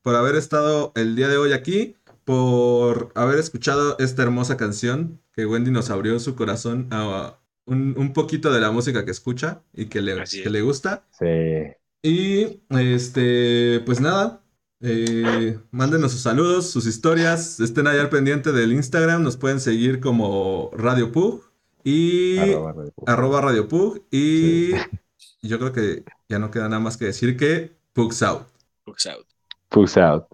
por haber estado el día de hoy aquí, por haber escuchado esta hermosa canción que Wendy nos abrió su corazón a un, un poquito de la música que escucha y que le, que le gusta. Sí. Y este, pues nada, eh, mándenos sus saludos, sus historias, estén ahí al pendiente del Instagram, nos pueden seguir como Radio Pug y Arroba Radio Pug. arroba Radio Pug y Sí. yo creo que ya no queda nada más que decir que Pugs out. Books out. Pugs out.